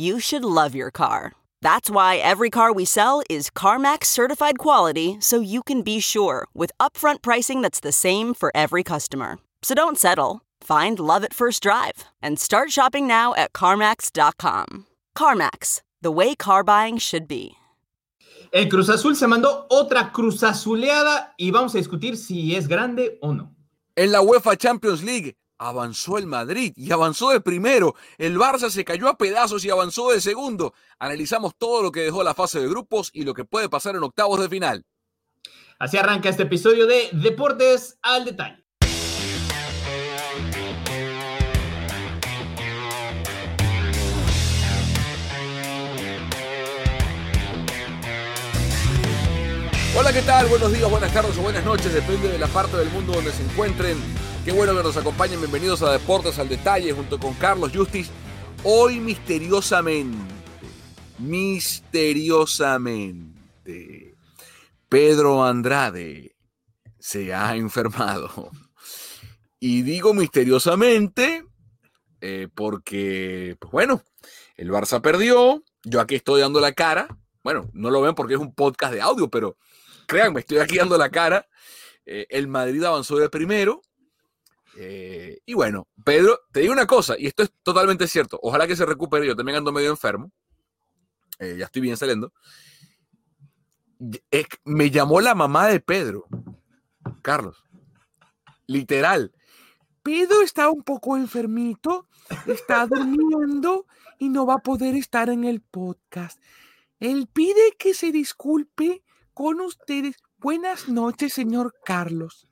you should love your car. That's why every car we sell is CarMax certified quality so you can be sure with upfront pricing that's the same for every customer. So don't settle. Find love at first drive and start shopping now at CarMax.com. CarMax, the way car buying should be. El Cruz Azul se mandó otra Cruz Azuleada y vamos a discutir si es grande o no. En la UEFA Champions League, avanzó el Madrid y avanzó de primero. El Barça se cayó a pedazos y avanzó de segundo. Analizamos todo lo que dejó la fase de grupos y lo que puede pasar en octavos de final. Así arranca este episodio de Deportes al Detalle. Hola, ¿qué tal? Buenos días, buenas tardes o buenas noches, depende de la parte del mundo donde se encuentren. Qué bueno que nos acompañen. Bienvenidos a Deportes al Detalle junto con Carlos Justis. Hoy misteriosamente, misteriosamente, Pedro Andrade se ha enfermado. Y digo misteriosamente eh, porque, pues bueno, el Barça perdió. Yo aquí estoy dando la cara. Bueno, no lo ven porque es un podcast de audio, pero créanme, estoy aquí dando la cara. Eh, el Madrid avanzó de primero. Eh, y bueno, Pedro, te digo una cosa, y esto es totalmente cierto. Ojalá que se recupere. Yo también ando medio enfermo. Eh, ya estoy bien saliendo. me llamó la mamá de Pedro, Carlos. Literal. Pedro está un poco enfermito, está durmiendo y no va a poder estar en el podcast. Él pide que se disculpe con ustedes. Buenas noches, señor Carlos.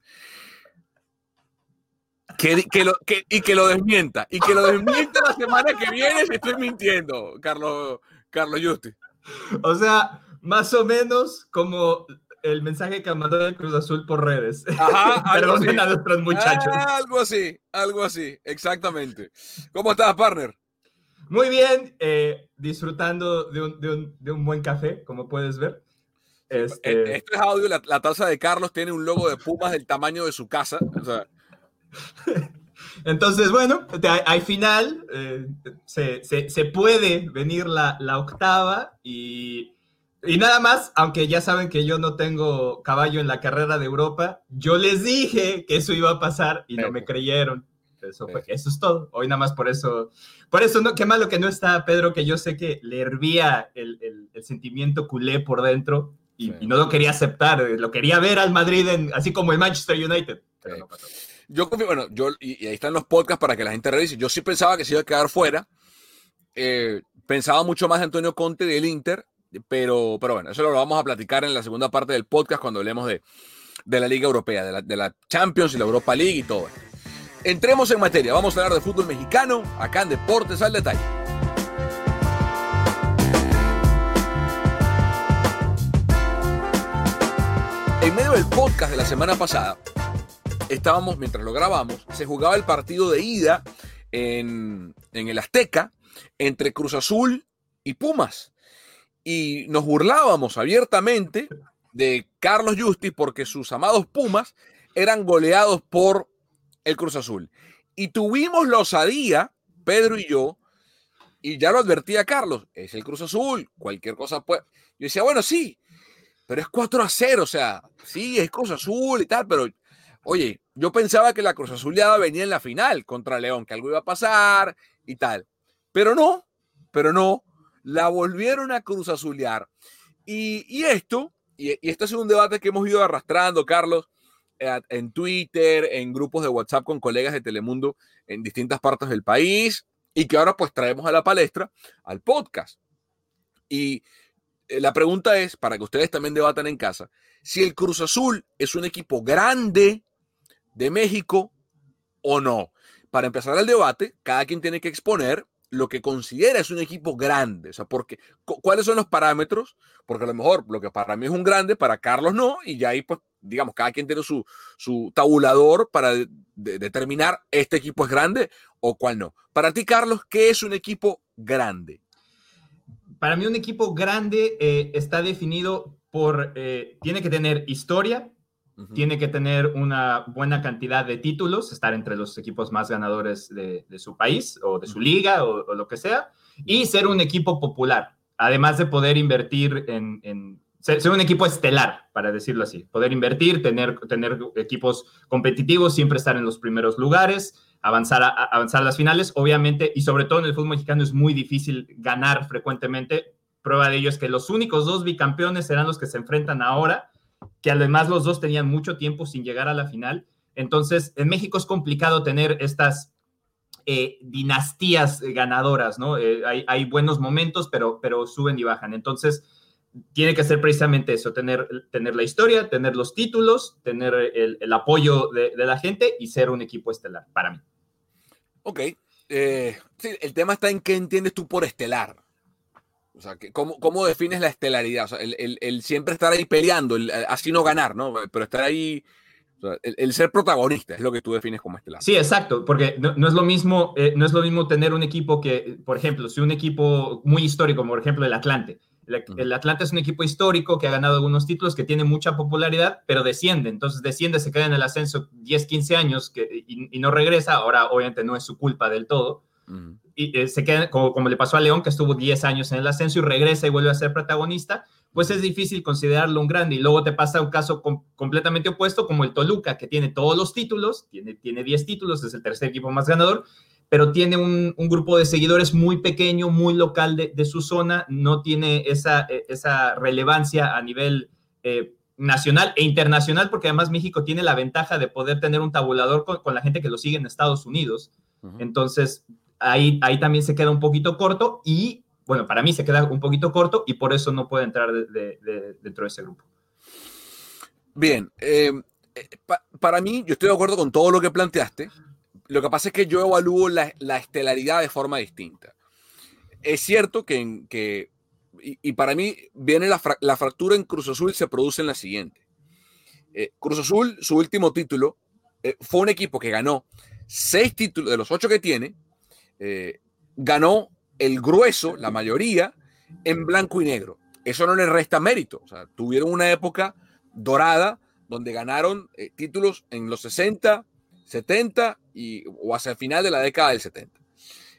Que, lo, y que lo desmienta. Y que lo desmienta la semana que viene si estoy mintiendo, Carlos, Carlos Justi. O sea, más o menos como el mensaje que mandó el Cruz Azul por redes. Ajá, algo así. a nuestros muchachos. Ah, algo así, algo así, exactamente. ¿Cómo estás, partner? Muy bien, eh, disfrutando de un, de, un, de un, buen café, como puedes ver. Este... Esto es audio, la, la, taza de Carlos tiene un logo de Pumas del tamaño de su casa. O sea, Entonces, bueno, al final eh, se, se, puede venir la, la octava y, y, nada más, aunque ya saben que yo no tengo caballo en la carrera de Europa, yo les dije que eso iba a pasar y no me creyeron. Eso, fue, eso es todo. Hoy nada más por eso, por eso, no, qué malo que no está Pedro, que yo sé que le hervía el, el, el sentimiento culé por dentro y, y, no lo quería aceptar, lo quería ver al Madrid, en, así como el Manchester United, pero no pasó. Yo bueno, yo, y, ahí están los podcasts para que la gente revise. Yo sí pensaba que se iba a quedar fuera. Eh, pensaba mucho más Antonio Conte del Inter, pero, pero bueno, eso lo vamos a platicar en la segunda parte del podcast cuando hablemos de, de la Liga Europea, de la, de la, Champions y la Europa League y todo. Entremos en materia. Vamos a hablar de fútbol mexicano, acá en Deportes al Detalle. En medio del podcast de la semana pasada, estábamos, mientras lo grabamos, se jugaba el partido de ida en, el Azteca entre Cruz Azul y Pumas. y nos burlábamos abiertamente de Carlos Justi porque sus amados Pumas eran goleados por el Cruz Azul. Y tuvimos la osadía, Pedro y yo, y ya lo advertía Carlos, es el Cruz Azul, cualquier cosa puede. Yo decía, bueno, sí, pero es 4 a 0, o sea, sí, es Cruz Azul y tal, pero oye, yo pensaba que la Cruz Azuleada venía en la final contra León, que algo iba a pasar y tal, pero no, pero no, la volvieron a Cruz Azulear. Y, esto, y, y este es un debate que hemos ido arrastrando, Carlos, en Twitter, en grupos de WhatsApp con colegas de Telemundo en distintas partes del país y que ahora pues traemos a la palestra al podcast. Y eh, la pregunta es, para que ustedes también debatan en casa, si el Cruz Azul es un equipo grande de México o no. Para empezar el debate, cada quien tiene que exponer lo que considera es un equipo grande. O sea, porque, ¿cuáles son los parámetros? Porque a lo mejor lo que para mí es un grande, para Carlos no, y ya ahí, pues, digamos, cada quien tiene su, su tabulador para determinar este equipo es grande o cuál no. Para ti, Carlos, ¿qué es un equipo grande? Para mí un equipo grande eh, está definido por, eh, tiene que tener historia, tiene que tener una buena cantidad de títulos, estar entre los equipos más ganadores de, su país o de su liga o, lo que sea, y ser un equipo popular, además de poder invertir en, ser, un equipo estelar, para decirlo así, poder invertir, tener, tener equipos competitivos, siempre estar en los primeros lugares, avanzar a, avanzar a las finales, obviamente, y sobre todo en el fútbol mexicano es muy difícil ganar frecuentemente. Prueba de ello es que los únicos dos bicampeones serán los que se enfrentan ahora que además los dos tenían mucho tiempo sin llegar a la final. Entonces, en México es complicado tener estas eh, dinastías ganadoras, ¿no? Eh, hay, buenos momentos, pero, pero suben y bajan. Entonces, tiene que ser precisamente eso, tener, tener la historia, tener los títulos, tener el, apoyo de, la gente y ser un equipo estelar, para mí. Ok. Eh, el tema está en qué entiendes tú por estelar. O sea, ¿cómo, ¿cómo, defines la estelaridad? O sea, el, siempre estar ahí peleando, el, así no ganar, ¿no? Pero estar ahí, el, ser protagonista es lo que tú defines como estelar. Sí, exacto, porque no, es lo mismo, eh, no es lo mismo tener un equipo que, por ejemplo, si un equipo muy histórico, como por ejemplo el Atlante. El, Atlante es un equipo histórico que ha ganado algunos títulos, que tiene mucha popularidad, pero desciende. Entonces desciende, se queda en el ascenso 10, 15 años que, y no regresa. Ahora, obviamente, no es su culpa del todo y eh, se queda, como, le pasó a León, que estuvo 10 años en el ascenso y regresa y vuelve a ser protagonista, pues es difícil considerarlo un grande. Y luego te pasa un caso completamente opuesto, como el Toluca, que tiene todos los títulos, tiene, tiene 10 títulos, es el tercer equipo más ganador, pero tiene un, grupo de seguidores muy pequeño, muy local de, su zona, no tiene esa, e, esa relevancia a nivel... Eh, nacional e internacional, porque además México tiene la ventaja de poder tener un tabulador con, la gente que lo sigue en Estados Unidos. Entonces, ahí, también se queda un poquito corto y, bueno, para mí se queda un poquito corto y por eso no puede entrar dentro de ese grupo. Bien, eh, eh, para mí, yo estoy de acuerdo con todo lo que planteaste. Lo que pasa es que yo evalúo la, estelaridad de forma distinta. Es cierto que, y, para mí viene la, fractura en Cruz Azul se produce en la siguiente. Eh, Cruz Azul, su último título, fue un equipo que ganó seis títulos de los ocho que tiene, eh, ganó el grueso, la mayoría, en blanco y negro. Eso no le resta mérito. O sea, tuvieron una época dorada donde ganaron eh, títulos en los 60, 70 y, o hacia el final de la década del 70.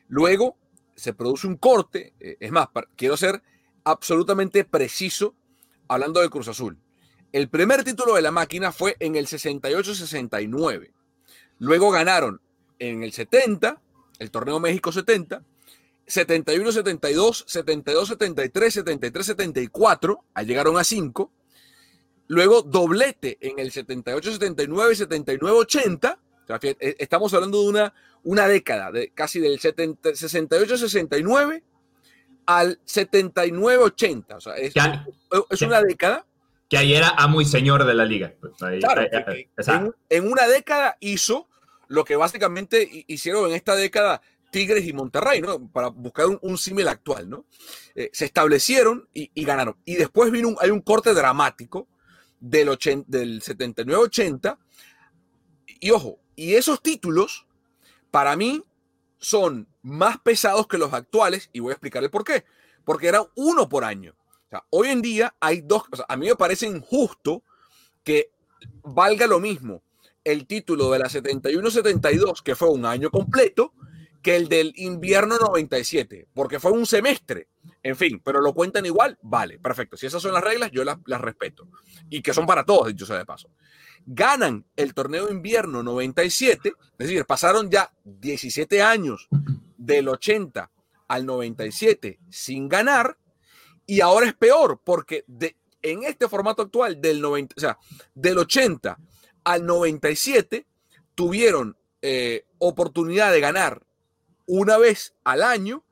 Luego se produce un corte. Eh, es más, quiero ser absolutamente preciso hablando del Cruz Azul. El primer título de la máquina fue en el 68-69. Luego ganaron en el 70 el torneo México 70, 71, 72, 72, 73, 73, 74, ahí llegaron a 5. Luego doblete en el 78, 79, 79, 80. estamos hablando de una, una década, de casi del 70, 68, 69 al 79, 80. O sea, es, es una década. Que ahí era amo y señor de la liga. Pues claro, en, en, una década hizo lo que básicamente hicieron en esta década Tigres y Monterrey, ¿no? Para buscar un, símil actual, ¿no? Eh, se establecieron y, ganaron. Y después vino un, hay un corte dramático del, del 79-80. Y ojo, y esos títulos, para mí, son más pesados que los actuales, y voy a explicar el por qué. Porque era uno por año. O sea, hoy en día hay dos, a mí me parece injusto que valga lo mismo el título de la 71-72, que fue un año completo, que el del invierno 97, porque fue un semestre. En fin, pero lo cuentan igual, vale, perfecto. Si esas son las reglas, yo las, las respeto. Y que son para todos, dicho sea de paso. Ganan el torneo de invierno 97, es decir, pasaron ya 17 años del 80 al 97 sin ganar, y ahora es peor, porque de, en este formato actual del 90, o sea, del 80 al 97 tuvieron eh, oportunidad de ganar una vez al año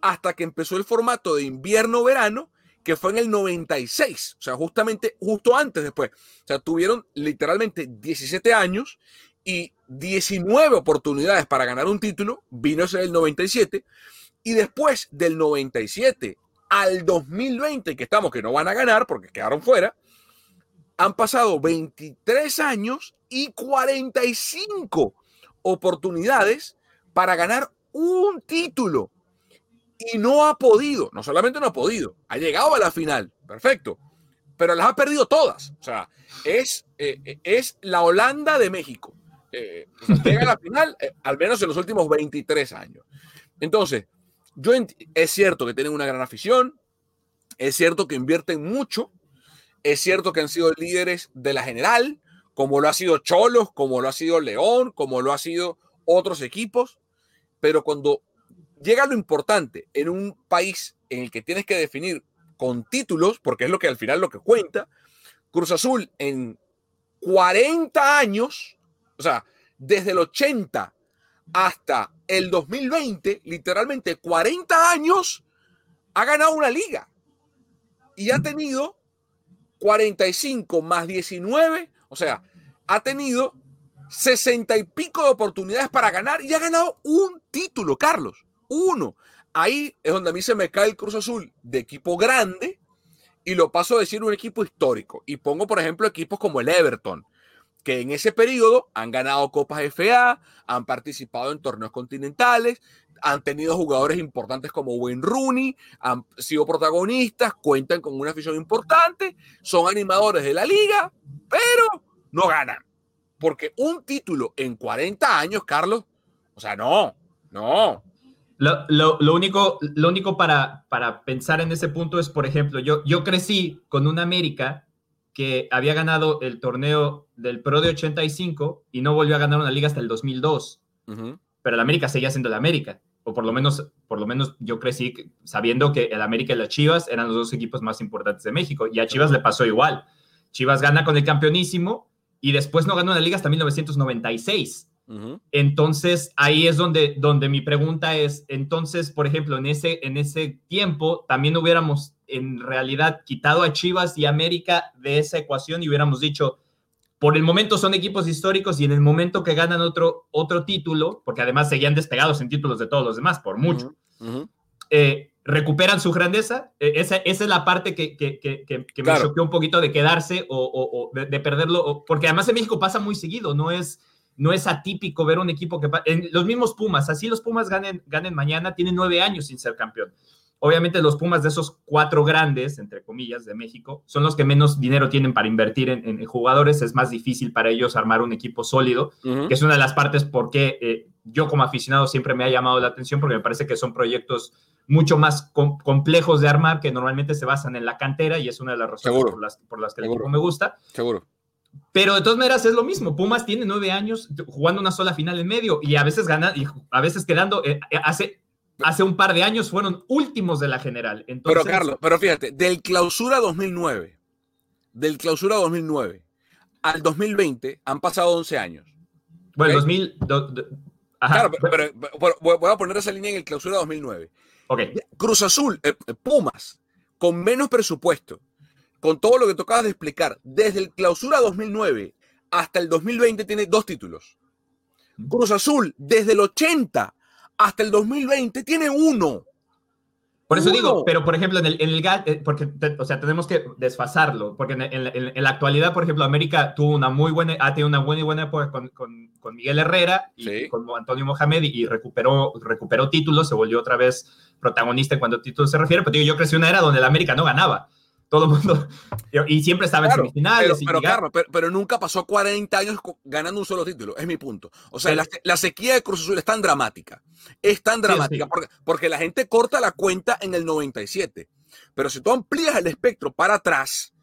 hasta que empezó el formato de invierno-verano, que fue en el 96, o sea, justamente justo antes después. O sea, tuvieron literalmente 17 años y 19 oportunidades para ganar un título, vino ese el 97, y después del 97 al 2020, que estamos que no van a ganar porque quedaron fuera, han pasado 23 años y 45 oportunidades para ganar un título y no ha podido, no solamente no ha podido, ha llegado a la final, perfecto, pero las ha perdido todas. O sea, es, eh, es la Holanda de México. Eh, llega a la final, eh, al menos en los últimos 23 años. Entonces, yo es cierto que tienen una gran afición, es cierto que invierten mucho, es cierto que han sido líderes de la general, como lo ha sido Cholos, como lo ha sido León, como lo ha sido otros equipos, pero cuando llega lo importante en un país en el que tienes que definir con títulos, porque es lo que al final lo que cuenta, Cruz Azul en 40 años, o sea, desde el 80 hasta el 2020, literalmente 40 años, ha ganado una liga y ha tenido 45 más 19, o sea, ha tenido sesenta y pico de oportunidades para ganar y ha ganado un título, Carlos. Uno. Ahí es donde a mí se me cae el Cruz Azul de equipo grande y lo paso a decir un equipo histórico. Y pongo, por ejemplo, equipos como el Everton, que en ese periodo han ganado Copas FA, han participado en torneos continentales, han tenido jugadores importantes como Wayne Rooney, han sido protagonistas, cuentan con una afición importante, son animadores de la liga, pero no ganan. Porque un título en 40 años, Carlos, o sea, no, no. Lo, único, lo único para, para pensar en ese punto es, por ejemplo, yo, yo crecí con un América que había ganado el torneo del Pro de 85 y no volvió a ganar una liga hasta el 2002. Pero el América seguía siendo el América. O por lo menos, por lo menos yo crecí sabiendo que el América y las Chivas eran los dos equipos más importantes de México. Y a Chivas le pasó igual. Chivas gana con el campeonísimo y después no ganó la liga hasta 1996. Entonces, ahí es donde, donde mi pregunta es, entonces, por ejemplo, en ese, en ese tiempo, también hubiéramos en realidad quitado a Chivas y América de esa ecuación y hubiéramos dicho, por el momento son equipos históricos y en el momento que ganan otro, otro título, porque además seguían despegados en títulos de todos los demás, por mucho, eh, recuperan su grandeza. E, esa, esa, es la parte que, que, que, que me choqueó un poquito de quedarse o, o, de, perderlo, porque además en México pasa muy seguido, no es, no es atípico ver un equipo que... En los mismos Pumas, así los Pumas ganen, ganen mañana, tienen nueve años sin ser campeón. Obviamente los Pumas de esos cuatro grandes, entre comillas, de México, son los que menos dinero tienen para invertir en, en jugadores. Es más difícil para ellos armar un equipo sólido, que es una de las partes por qué eh, yo como aficionado siempre me ha llamado la atención, porque me parece que son proyectos mucho más complejos de armar que normalmente se basan en la cantera y es una de las razones por las, por las, que el equipo me gusta. Seguro. Pero de todas maneras es lo mismo. Pumas tiene nueve años jugando una sola final en medio y a veces gana y a veces quedando. Eh, eh, hace, hace un par de años fueron últimos de la general. Entonces, pero Carlos, pero fíjate, del clausura 2009, del clausura 2009 al 2020 han pasado 11 años. Bueno, 2000. claro, pero, voy a poner esa línea en el clausura 2009. Cruz Azul, eh, Pumas, con menos presupuesto, con todo lo que tocabas de explicar, desde el clausura 2009 hasta el 2020 tiene dos títulos. Cruz Azul, desde el 80 hasta el 2020 tiene uno. Por eso digo, pero por ejemplo, en el, en el eh, porque, o sea, tenemos que desfasarlo, porque en, la actualidad, por ejemplo, América tuvo una muy buena, ha tenido una buena y buena época con, con, Miguel Herrera y con Antonio Mohamed y, recuperó, recuperó títulos, se volvió otra vez protagonista en cuanto a títulos se refiere, pero digo, yo crecí una era donde el América no ganaba. Todo el mundo, y siempre estaba en semifinales. Pero, pero, pero, nunca pasó 40 años ganando un solo título, es mi punto. O sea, la, sequía de Cruz Azul es tan dramática, es tan dramática, Porque, porque la gente corta la cuenta en el 97, pero si tú amplías el espectro para atrás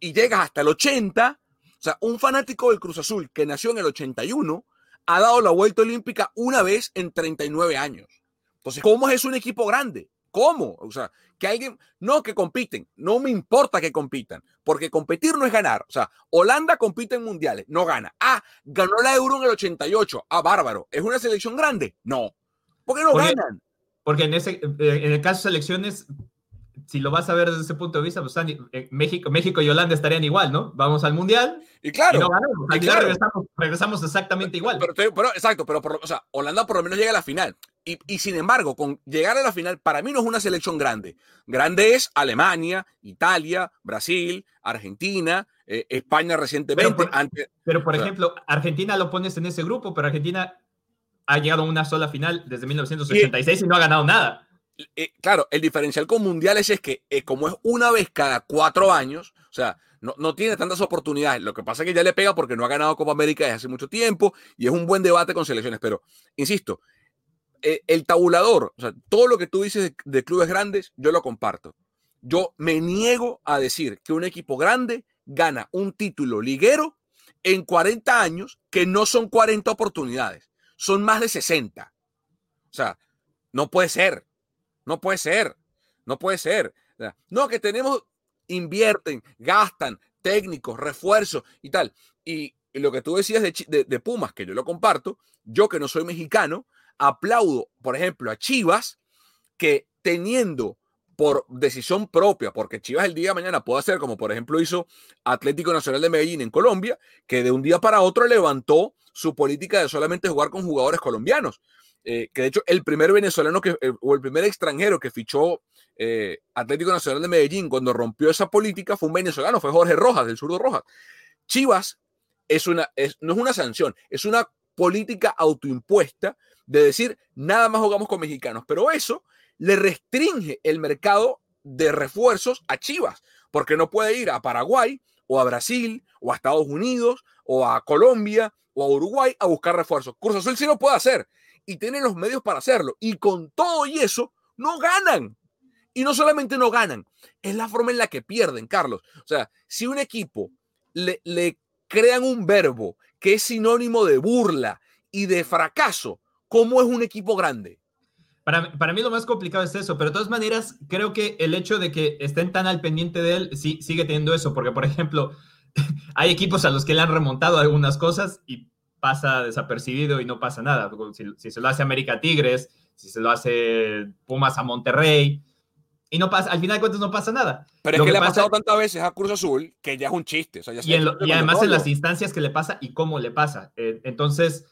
y llegas hasta el 80, o sea, un fanático del Cruz Azul que nació en el 81 ha dado la vuelta olímpica una vez en 39 años. Entonces, ¿cómo es un equipo grande? ¿Cómo? O sea, que alguien, no que compiten, no me importa que compitan, porque competir no es ganar. O sea, Holanda compite en mundiales, no gana. Ah, ganó la Euro en el 88, ah, bárbaro. ¿Es una selección grande? No. ¿Por qué no ganan? Porque en, ese, eh, en el caso de selecciones, si lo vas a ver desde ese punto de vista, pues eh, México, México y Holanda estarían igual, ¿no? Vamos al Mundial. Y claro. Y claro. Regresamos, exactamente igual. Pero, exacto, pero o sea, Holanda por lo menos llega a la final. Y, sin embargo, con llegar a la final, para mí no es una selección grande. Grande es Alemania, Italia, Brasil, Argentina, eh, España recientemente. Pero por, pero por ejemplo, Argentina lo pones en ese grupo, pero Argentina ha llegado a una sola final desde 1986 y no ha ganado nada. Eh, claro, el diferencial con mundiales es que eh, como es una vez cada cuatro años, o sea, no, tiene tantas oportunidades. Lo que pasa es que ya le pega porque no ha ganado Copa América desde hace mucho tiempo y es un buen debate con selecciones. Pero, insisto, eh, el tabulador, o sea, todo lo que tú dices de, clubes grandes, yo lo comparto. Yo me niego a decir que un equipo grande gana un título liguero en 40 años que no son 40 oportunidades, son más de 60. O sea, no puede ser. No puede ser. No puede ser. No, que tenemos, invierten, gastan, técnicos, refuerzos y tal. Y, lo que tú decías de, Pumas, que yo lo comparto, yo que no soy mexicano, aplaudo, por ejemplo, a Chivas, que teniendo por decisión propia, porque Chivas el día de mañana puede hacer como por ejemplo hizo Atlético Nacional de Medellín en Colombia, que de un día para otro levantó su política de solamente jugar con jugadores colombianos. Eh, que de hecho el primer venezolano que, eh, o el primer extranjero que fichó eh, Atlético Nacional de Medellín cuando rompió esa política fue un venezolano, fue Jorge Rojas, del zurdo Rojas. Chivas es una, no es una sanción, es una política autoimpuesta de decir nada más jugamos con mexicanos, pero eso le restringe el mercado de refuerzos a Chivas, porque no puede ir a Paraguay o a Brasil o a Estados Unidos o a Colombia o a Uruguay a buscar refuerzos. Cruz Azul sí lo puede hacer y tienen los medios para hacerlo. Y con todo y eso, no ganan. Y no solamente no ganan, es la forma en la que pierden, Carlos. O sea, si un equipo le, crean un verbo que es sinónimo de burla y de fracaso, ¿cómo es un equipo grande? Para, para, mí lo más complicado es eso, pero de todas maneras creo que el hecho de que estén tan al pendiente de él sí, sigue teniendo eso, porque por ejemplo, hay equipos a los que le han remontado algunas cosas y pasa desapercibido y no pasa nada. Si, se lo hace América Tigres, si se lo hace Pumas a Monterrey, y no pasa, al final de cuentas no pasa nada. Pero es que, le ha pasado tantas veces a Cruz Azul que ya es un chiste. y, además en las instancias que le pasa y cómo le pasa. Eh, entonces,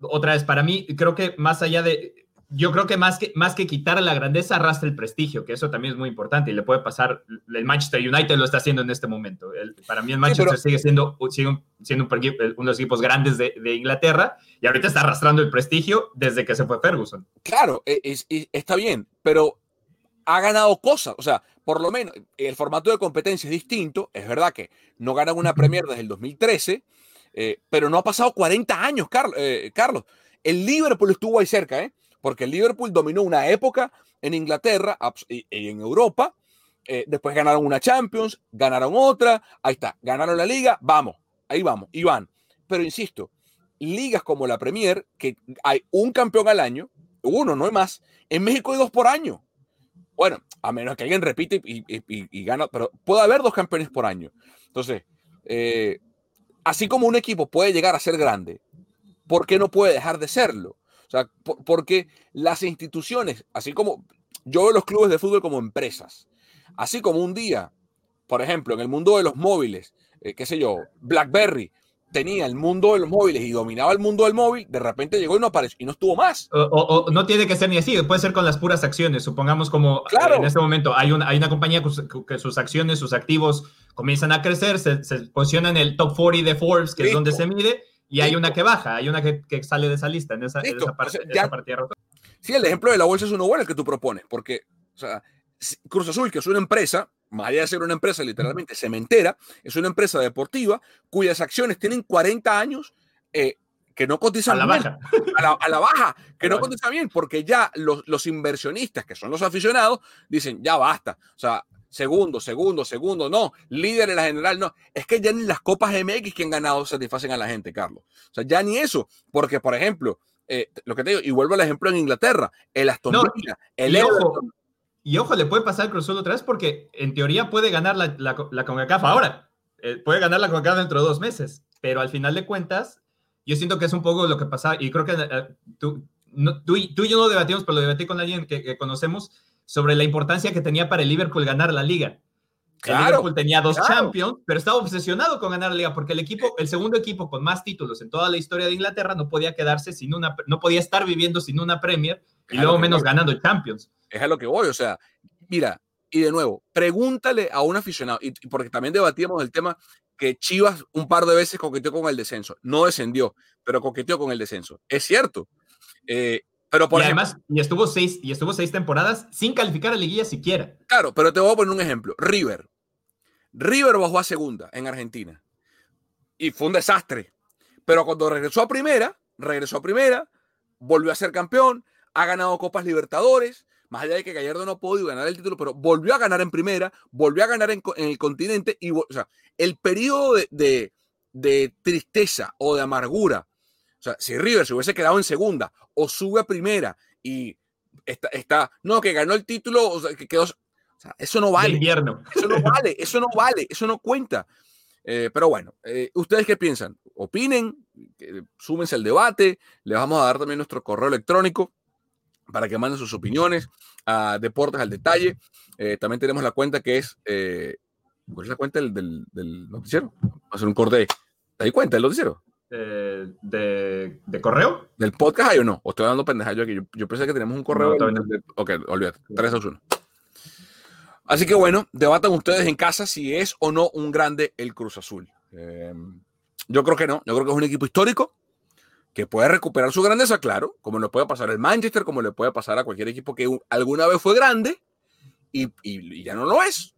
otra vez, para mí, creo que más allá de, yo creo que más que, más que quitar la grandeza, arrastra el prestigio, que eso también es muy importante y le puede pasar. El Manchester United lo está haciendo en este momento. para mí, el Manchester sigue siendo, siendo uno de los equipos grandes de, Inglaterra y ahorita está arrastrando el prestigio desde que se fue Ferguson. Claro, e, está bien, pero ha ganado cosas. O sea, por lo menos el formato de competencia es distinto. Es verdad que no ganan una Premier desde el 2013, eh, pero no ha pasado 40 años, eh, Carlos. El Liverpool estuvo ahí cerca, ¿eh? Porque el Liverpool dominó una época en Inglaterra y, en Europa. Eh, después ganaron una Champions, ganaron otra, ahí está, ganaron la liga, vamos, ahí vamos, y van. Pero insisto, ligas como la Premier, que hay un campeón al año, uno, no hay más. En México hay dos por año. Bueno, a menos que alguien repite y, gana, pero puede haber dos campeones por año. Entonces, eh, así como un equipo puede llegar a ser grande, ¿por qué no puede dejar de serlo? Porque las instituciones, así como yo veo los clubes de fútbol como empresas, así como un día, por ejemplo, en el mundo de los móviles, eh, qué sé yo, BlackBerry tenía el mundo de los móviles y dominaba el mundo del móvil, de repente llegó y no apareció y no estuvo más. O, no tiene que ser ni así, puede ser con las puras acciones. Supongamos como claro. en este momento hay una, hay una compañía que sus acciones, sus activos comienzan a crecer, se, se posiciona en el top 40 de Forbes, que es donde se mide, y hay una que baja, hay una que, sale de esa lista, en esa, parte, esa partida Sí, el ejemplo de la bolsa es uno bueno el que tú propones, porque o sea, Cruz Azul, que es una empresa, más allá de ser una empresa literalmente cementera, es una empresa deportiva cuyas acciones tienen 40 años eh, que no cotizan A la bien. baja. A la, a la baja, que no cotizan bien, porque ya los, los inversionistas, que son los aficionados, dicen, ya basta. O sea, segundo, segundo, segundo, no. Líder en la general, no. Es que ya ni las copas MX que han ganado satisfacen a la gente, Carlos. O sea, ya ni eso, porque, por ejemplo, eh, lo que te digo, y vuelvo al ejemplo en Inglaterra, el Aston No, Villa, el y ojo, Y ojo, le puede pasar al Cruz Azul otra vez porque en teoría puede ganar la, la, la CONCACAF ahora. Eh, puede ganar la CONCACAF dentro de dos meses. Pero al final de cuentas, yo siento que es un poco lo que pasa. Y creo que eh, tú, no- tú, y, tú y yo no debatimos, pero lo debatí con alguien que, que conocemos sobre la importancia que tenía para el Liverpool ganar la liga. El Claro, Liverpool tenía dos claro. Champions, pero estaba obsesionado con ganar la liga porque el equipo, el segundo equipo con más títulos en toda la historia de Inglaterra, no podía quedarse sin una, no podía estar viviendo sin una Premier y luego menos voy. ganando Champions. es a lo que voy. O sea, mira, y de nuevo, pregúntale a un aficionado, y porque también debatíamos el tema que Chivas un par de veces coqueteó con el descenso. No descendió, pero coqueteó con el descenso. Es cierto. Eh, pero por y ejemplo, además, y estuvo seis, y estuvo seis temporadas sin calificar a liguilla siquiera. claro, pero te voy a poner un ejemplo. River. River bajó a segunda en Argentina. Y fue un desastre. Pero cuando regresó a primera, regresó a primera, volvió a ser campeón, ha ganado Copas Libertadores, más allá de que Gallardo no ha podido ganar el título, pero volvió a ganar en primera, volvió a ganar en, el continente. Y, o sea, el periodo de, de- de tristeza o de amargura, o sea, si River se hubiese quedado en segunda o sube a primera y está, está no, que ganó el título, o sea, que quedó. O sea, eso no vale. invierno. Eso no vale, eso no vale, eso no cuenta. Eh, pero bueno, eh, ¿ustedes qué piensan? Opinen, que- súmense al debate, les vamos a dar también nuestro correo electrónico para que manden sus opiniones a Deportes al Detalle. Eh, también tenemos la cuenta que es, eh, ¿cuál es la cuenta del, del, del noticiero? Vamos a hacer un corte. ¿Te das cuenta del noticiero? Eh, de, de correo. ¿Del podcast hay o no? ¿O estoy dando pendeja yo aquí? Yo, yo pensé que teníamos un correo. No, del- ok, olvídate. 3, 2, 1. Así que bueno, debatan ustedes en casa si es o no un grande el Cruz Azul. Eh, yo creo que no. Yo creo que es un equipo histórico que puede recuperar su grandeza, claro, como le puede pasar al Manchester, como le puede pasar a cualquier equipo que un- alguna vez fue grande y, y- y ya no lo es.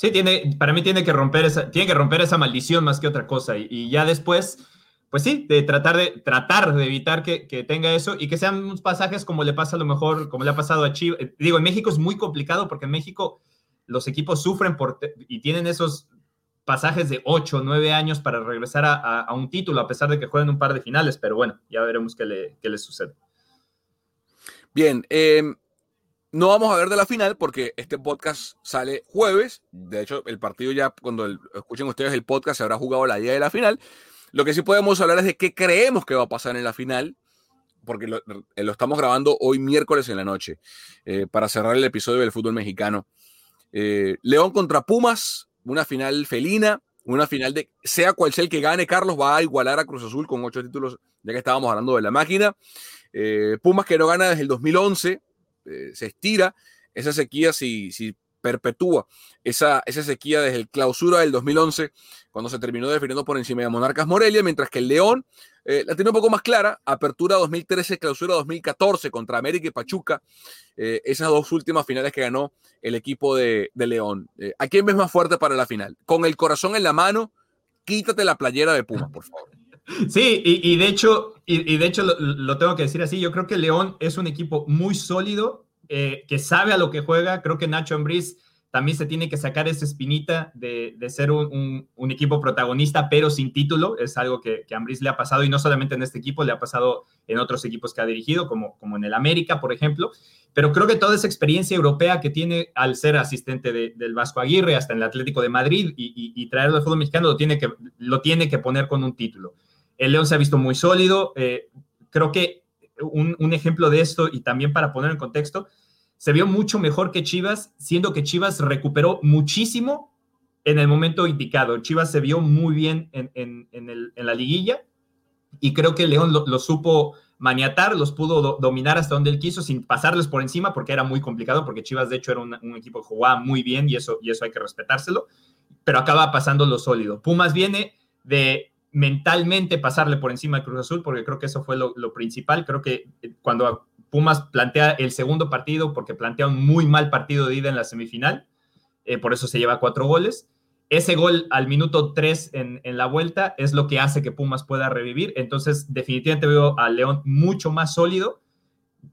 Sí, tiene, para mí tiene que romper esa, tiene que romper esa maldición más que otra cosa. Y, ya después, pues sí, de tratar de, tratar de evitar que, que tenga eso y que sean pasajes como le pasa a lo mejor, como le ha pasado a Chivas. Digo, en México es muy complicado porque en México los equipos sufren por, y tienen esos pasajes de 8 o 9 años para regresar a, un título, a pesar de que jueguen un par de finales, pero bueno, ya veremos qué le, qué le sucede. Bien, eh, no vamos a ver de la final porque este podcast sale jueves. De hecho, el partido ya, cuando escuchen ustedes el podcast, se habrá jugado la día de la final. Lo que sí podemos hablar es de qué creemos que va a pasar en la final, porque lo, eh, estamos grabando hoy miércoles en la noche, eh, para cerrar el episodio del fútbol mexicano. Eh, León contra Pumas, una final felina, una final de, sea cual sea el que gane, Carlos va a igualar a Cruz Azul con ocho títulos, ya que estábamos hablando de la máquina. Pumas que no gana desde el 2011, eh, se estira esa sequía si, si perpetúa esa, esa sequía desde el clausura del 2011, cuando se terminó definiendo por encima de Monarcas Morelia, mientras que el León eh, la tiene un poco más clara, apertura 2013, clausura 2014 contra América y Pachuca, eh, esas dos últimas finales que ganó el equipo de, León. ¿A quién ves más fuerte para la final? Con el corazón en la mano, quítate la playera de Pumas, por favor. Sí, y, y de hecho, y, de hecho lo, tengo que decir así, yo creo que León es un equipo muy sólido, eh, que sabe a lo que juega, creo que Nacho Ambriz también se tiene que sacar esa espinita de, ser un, equipo protagonista, pero sin título, es algo que, que a Ambriz le ha pasado, y no solamente en este equipo, le ha pasado en otros equipos que ha dirigido, como, en el América, por ejemplo, pero creo que toda esa experiencia europea que tiene al ser asistente de- del Vasco Aguirre, hasta en el Atlético de Madrid, y, y- y traerlo al fútbol mexicano, lo tiene, que, lo tiene que poner con un título. El León se ha visto muy sólido. eh, creo que un, ejemplo de esto, y también para poner en contexto, se vio mucho mejor que Chivas, siendo que Chivas recuperó muchísimo en el momento indicado. Chivas se vio muy bien en, la liguilla y creo que León lo, supo maniatar, los pudo do- dominar hasta donde él quiso sin pasarles por encima porque era muy complicado, porque Chivas de hecho era un, un equipo que jugaba muy bien y eso, y eso hay que respetárselo, pero acaba pasando lo sólido. Pumas viene de mentalmente pasarle por encima al Cruz Azul, porque creo que eso fue lo, principal. Creo que eh, cuando Pumas plantea el segundo partido, porque plantea un muy mal partido de ida en la semifinal, eh, por eso se lleva cuatro goles. Ese gol al minuto 3 en, en, la vuelta es lo que hace que Pumas pueda revivir. Entonces, definitivamente veo a León mucho más sólido.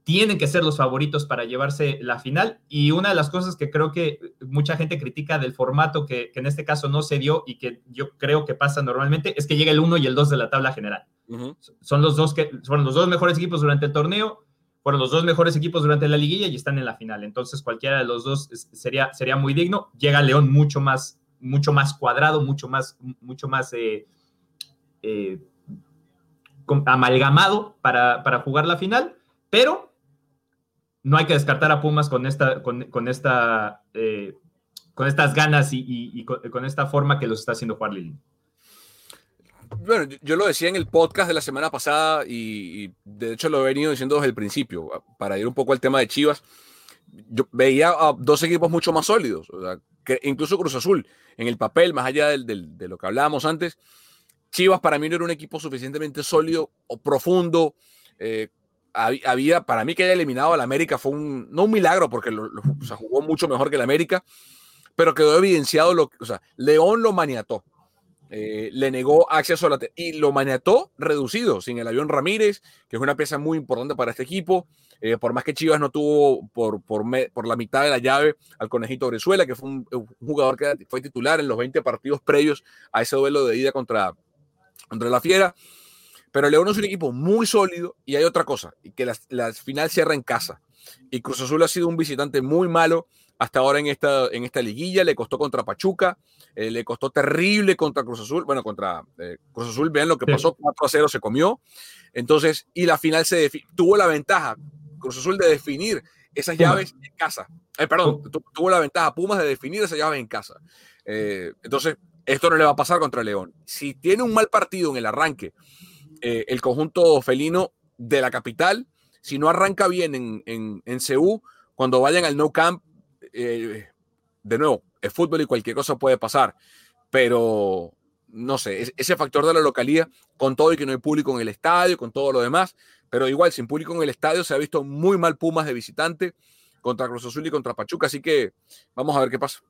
Tienen que ser los favoritos para llevarse la final. Y una de las cosas que creo que mucha gente critica del formato que, que en este caso no se dio y que yo creo que pasa normalmente es que llega el 1 y el 2 de la tabla general. Uh -huh. Son los dos que fueron los dos mejores equipos durante el torneo, fueron los dos mejores equipos durante la liguilla y están en la final. Entonces, cualquiera de los dos sería, sería muy digno. Llega León mucho más mucho más cuadrado, mucho más, mucho más eh, eh, amalgamado para, para, jugar la final, pero no hay que descartar a Pumas con esta, con, esta, eh, con estas ganas y, con, esta forma que los está haciendo jugar Lili. Bueno, yo lo decía en el podcast de la semana pasada y, de hecho lo he venido diciendo desde el principio, para ir un poco al tema de Chivas. Yo veía a dos equipos mucho más sólidos, incluso Cruz Azul, en el papel, más allá del, del, de lo que hablábamos antes, Chivas para mí no era un equipo suficientemente sólido o profundo. Eh, había, para mí que haya eliminado al América fue un, no un milagro, porque lo, jugó mucho mejor que el América, pero quedó evidenciado, lo, o sea, León lo maniató. Eh, le negó acceso a la y lo maniató reducido, sin el avión Ramírez, que es una pieza muy importante para este equipo. Eh, por más que Chivas no tuvo por, por, me, por, la mitad de la llave al conejito Brezuela, que fue un, un, jugador que fue titular en los 20 partidos previos a ese duelo de ida contra, contra la Fiera. Pero León es un equipo muy sólido y hay otra cosa, y que la, la final cierra en casa. Y Cruz Azul ha sido un visitante muy malo hasta ahora en esta, en esta liguilla. Le costó contra Pachuca, eh, le costó terrible contra Cruz Azul. Bueno, contra eh, Cruz Azul, vean lo que pasó, 4 a 0 se comió. Entonces, y la final se tuvo la ventaja, Cruz Azul, de definir esas llaves en casa. Eh, perdón, tu tuvo la ventaja Pumas de definir esas llaves en casa. Eh, entonces, esto no le va a pasar contra León. Si tiene un mal partido en el arranque, eh, el conjunto felino de la capital, si no arranca bien en, en, en CU, cuando vayan al No Camp, eh, de nuevo, es fútbol y cualquier cosa puede pasar, pero no sé, ese factor de la localidad, con todo y que no hay público en el estadio, con todo lo demás, pero igual, sin público en el estadio, se ha visto muy mal Pumas de visitante contra Cruz Azul y contra Pachuca, así que vamos a ver qué pasa.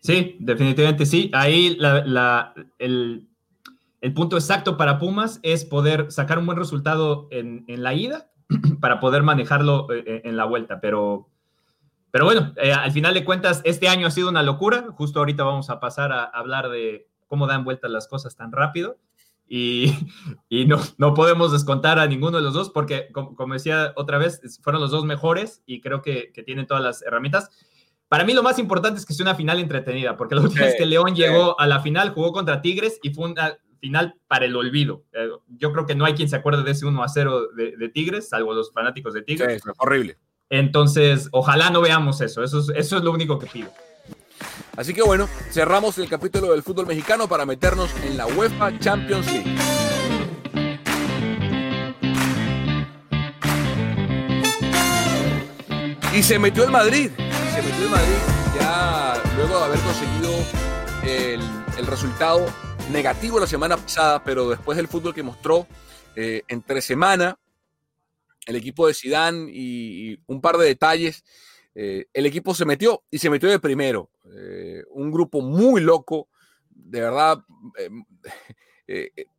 Sí, definitivamente sí. Ahí la, la, el, el, punto exacto para Pumas es poder sacar un buen resultado en, en la ida para poder manejarlo eh, en la vuelta, pero pero bueno, eh, al final de cuentas, este año ha sido una locura. Justo ahorita vamos a pasar a hablar de cómo dan vueltas las cosas tan rápido. Y, y no, no, podemos descontar a ninguno de los dos porque, como, como, decía otra vez, fueron los dos mejores y creo que, que, tienen todas las herramientas. Para mí lo más importante es que sea una final entretenida, porque la última vez que León sí. llegó a la final jugó contra Tigres y fue una final para el olvido. Eh, yo creo que no hay quien se acuerde de ese 1 a 0 de, de Tigres, salvo los fanáticos de Tigres. Sí, horrible. Entonces, ojalá no veamos eso. Eso es, eso es lo único que pido. Así que bueno, cerramos el capítulo del fútbol mexicano para meternos en la UEFA Champions League. Y se metió el Madrid. Se metió el Madrid ya luego de haber conseguido el, el resultado negativo la semana pasada, pero después del fútbol que mostró eh, entre semana, el equipo de Sidán y, y, un par de detalles, eh, el equipo se metió y se metió de primero. Eh, un grupo muy loco, de verdad,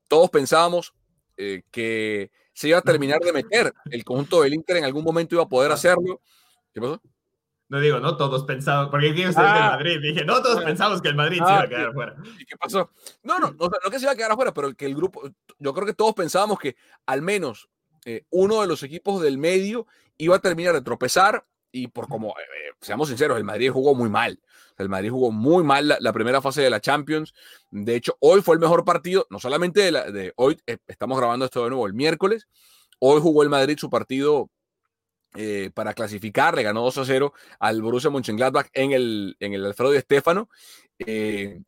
todos pensábamos que se iba a terminar de meter. El conjunto del Inter en algún momento iba a poder hacerlo. ¿Qué pasó? No digo, no todos pensaban, porque aquí usted ah, Madrid. Dije, no todos pensamos que el Madrid ah, se iba a quedar fuera. ¿Y qué pasó? No, no, no, no que se iba a quedar afuera, pero que el grupo, yo creo que todos pensábamos que al menos eh, uno de los equipos del medio iba a terminar de tropezar y por como, eh, seamos sinceros, el Madrid jugó muy mal. El Madrid jugó muy mal la, la, primera fase de la Champions. De hecho, hoy fue el mejor partido, no solamente de, la, de hoy, eh, estamos grabando esto de nuevo el miércoles. Hoy jugó el Madrid su partido eh, para clasificar, le ganó 2 a 0 al Borussia Mönchengladbach en el, en el Alfredo de Estefano. Eh,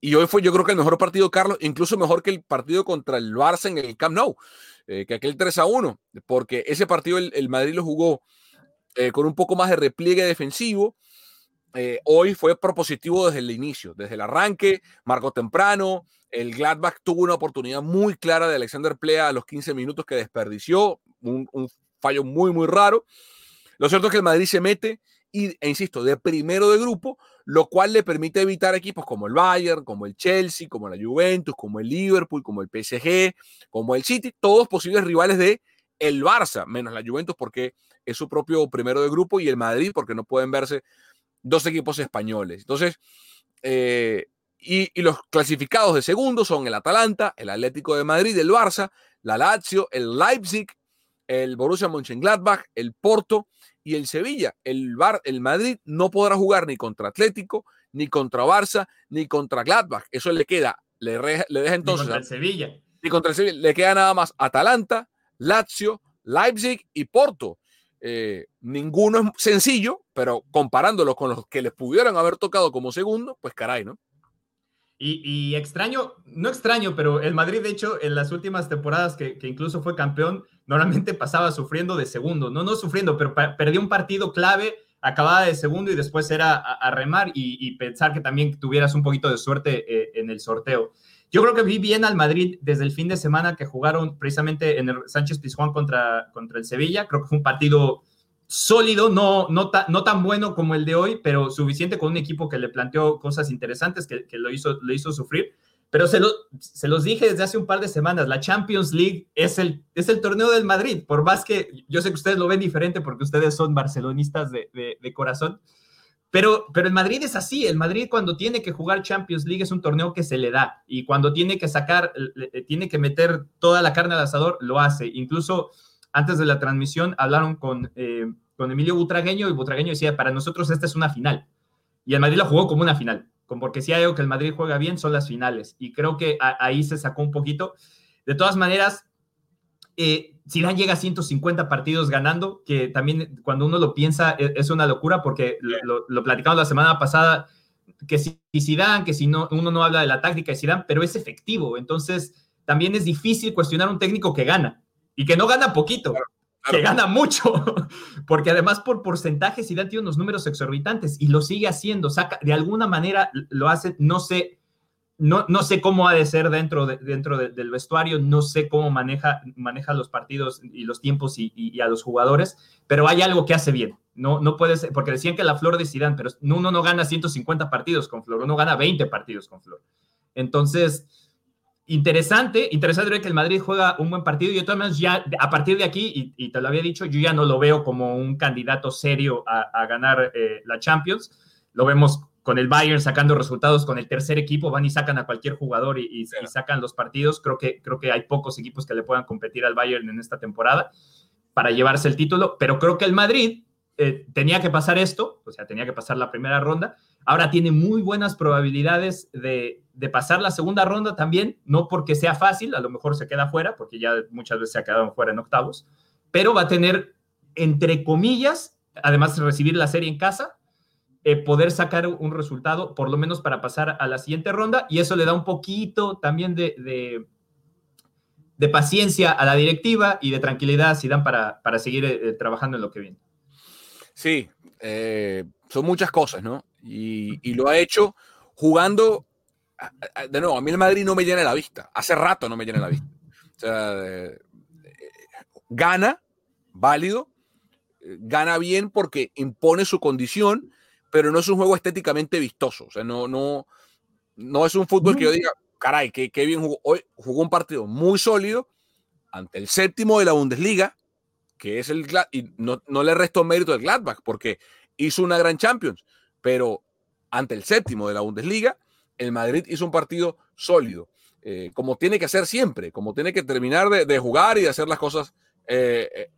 y hoy fue, yo creo que el mejor partido, Carlos, incluso mejor que el partido contra el Barça en el Camp Nou, eh, que aquel 3 a 1, porque ese partido el, el Madrid lo jugó eh, con un poco más de repliegue defensivo. Hoy fue propositivo desde el inicio, desde el arranque, marcó temprano. El Gladbach tuvo una oportunidad muy clara de Alexander Plea a los 15 minutos que desperdició, un fallo muy, muy raro. Lo cierto es que el Madrid se mete y, e insisto, de primero de grupo, lo cual le permite evitar equipos como el Bayern, como el Chelsea, como la Juventus, como el Liverpool, como el PSG, como el City, todos posibles rivales de el Barça, menos la Juventus porque es su propio primero de grupo y el Madrid porque no pueden verse dos equipos españoles. Entonces, eh, y, y, los clasificados de segundo son el Atalanta, el Atlético de Madrid, el Barça, la Lazio, el Leipzig, el Borussia Mönchengladbach, el Porto y el Sevilla. El, Bar, el Madrid no podrá jugar ni contra Atlético, ni contra Barça, ni contra Gladbach. Eso le queda, le, re, le deja entonces. Ni contra el Sevilla. Ni contra el Sevilla. Le queda nada más Atalanta, Lazio, Leipzig y Porto. Eh, ninguno es sencillo, pero comparándolo con los que les pudieran haber tocado como segundo, pues caray, ¿no? Y, extraño, no extraño, pero el Madrid, de hecho, en las últimas temporadas que, incluso fue campeón, normalmente pasaba sufriendo de segundo. No, no sufriendo, pero perdió un partido clave, acababa de segundo y después era a, remar y, y, pensar que también tuvieras un poquito de suerte eh, en el sorteo. Yo creo que vi bien al Madrid desde el fin de semana que jugaron precisamente en el Sánchez Pizjuán contra, contra el Sevilla. Creo que fue un partido sólido, no, no, ta, no, tan bueno como el de hoy, pero suficiente con un equipo que le planteó cosas interesantes, que, que lo, hizo, lo hizo sufrir. Pero se, lo, se, los dije desde hace un par de semanas, la Champions League es el, es el torneo del Madrid, por más que yo sé que ustedes lo ven diferente porque ustedes son barcelonistas de, de, de corazón, pero, pero el Madrid es así, el Madrid cuando tiene que jugar Champions League es un torneo que se le da y cuando tiene que sacar, tiene que meter toda la carne al asador, lo hace. Incluso antes de la transmisión hablaron con, eh, con Emilio Butragueño y Butragueño decía, para nosotros esta es una final. Y el Madrid la jugó como una final, porque si hay algo que el Madrid juega bien son las finales. Y creo que ahí se sacó un poquito. De todas maneras, eh, Zidane llega a 150 partidos ganando, que también cuando uno lo piensa es, es una locura, porque lo, lo, platicamos la semana pasada, que si Zidane, que si no, uno no habla de la táctica de Zidane, pero es efectivo. Entonces, también es difícil cuestionar un técnico que gana y que no gana poquito, claro, claro. que gana mucho, porque además por porcentaje Zidane tiene unos números exorbitantes y lo sigue haciendo, saca, de alguna manera lo hace, no sé, no, no sé cómo ha de ser dentro, de, dentro de, del vestuario, no sé cómo maneja, maneja los partidos y los tiempos y, y, y, a los jugadores, pero hay algo que hace bien. No, no puede ser, porque decían que la flor de Zidane, pero uno no gana 150 partidos con flor, uno gana 20 partidos con flor. Entonces, interesante, interesante ver que el Madrid juega un buen partido. Y yo también ya a partir de aquí, y, y, te lo había dicho, yo ya no lo veo como un candidato serio a, a ganar eh, la Champions, lo vemos con el Bayern sacando resultados con el tercer equipo, van y sacan a cualquier jugador y, y, y, sacan los partidos, creo que, creo que hay pocos equipos que le puedan competir al Bayern en esta temporada para llevarse el título, pero creo que el Madrid eh, tenía que pasar esto, o sea, tenía que pasar la primera ronda, ahora tiene muy buenas probabilidades de, de, pasar la segunda ronda también, no porque sea fácil, a lo mejor se queda fuera, porque ya muchas veces se ha quedado fuera en octavos, pero va a tener, entre comillas, además de recibir la serie en casa, eh, poder sacar un resultado, por lo menos para pasar a la siguiente ronda, y eso le da un poquito también de, de, de paciencia a la directiva y de tranquilidad si dan para, para seguir eh, trabajando en lo que viene. Sí, eh, son muchas cosas, ¿no? Y, y, lo ha hecho jugando, de nuevo, a mí el Madrid no me llena la vista, hace rato no me llena la vista. O sea, eh, gana, válido, gana bien porque impone su condición, pero no es un juego estéticamente vistoso. O sea, no, no, no es un fútbol que yo diga, caray, qué, qué bien jugó. Hoy jugó un partido muy sólido ante el séptimo de la Bundesliga, que es el y no, no, le restó mérito al Gladbach porque hizo una gran Champions, pero ante el séptimo de la Bundesliga, el Madrid hizo un partido sólido, eh, como tiene que hacer siempre, como tiene que terminar de, de jugar y de hacer las cosas eh,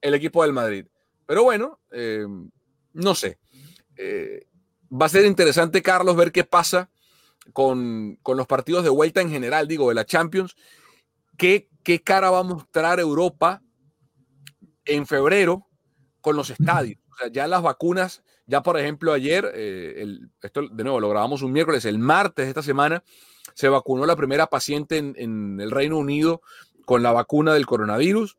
el equipo del Madrid. Pero bueno, eh, no sé. Eh, va a ser interesante, Carlos, ver qué pasa con, con, los partidos de vuelta en general, digo, de la Champions. ¿Qué, qué cara va a mostrar Europa en febrero con los estadios? O sea, ya las vacunas, ya por ejemplo ayer, eh, esto de nuevo lo grabamos un miércoles, el martes de esta semana, se vacunó la primera paciente en, en el Reino Unido con la vacuna del coronavirus.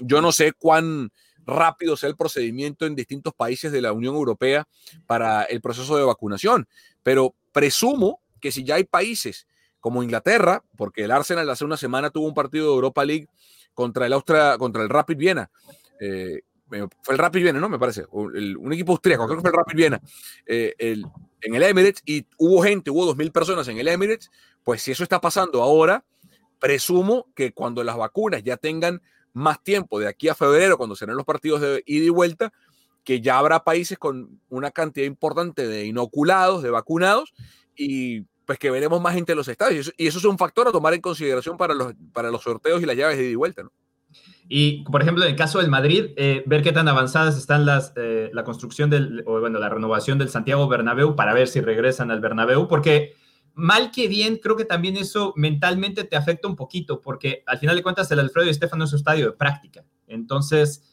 Yo no sé cuán rápido sea el procedimiento en distintos países de la Unión Europea para el proceso de vacunación. Pero presumo que si ya hay países como Inglaterra, porque el Arsenal hace una semana tuvo un partido de Europa League contra el Austria, contra el Rapid Viena, eh, fue el Rapid Viena, ¿no? Me parece, un equipo austríaco, creo que fue el Rapid Viena, eh, en el Emirates, y hubo gente, hubo 2.000 personas en el Emirates, pues si eso está pasando ahora, presumo que cuando las vacunas ya tengan más tiempo, de aquí a febrero, cuando serán los partidos de ida y vuelta, que ya habrá países con una cantidad importante de inoculados, de vacunados, y pues que veremos más gente en los estadios. Y eso es un factor a tomar en consideración para los, para los sorteos y las llaves de ida y vuelta, ¿no? Y, por ejemplo, en el caso del Madrid, eh, ver qué tan avanzadas están las, eh, la construcción del, o bueno, la renovación del Santiago Bernabéu para ver si regresan al Bernabéu, porque mal que bien, creo que también eso mentalmente te afecta un poquito, porque al final de cuentas el Alfredo y Estefano es su estadio de práctica. Entonces,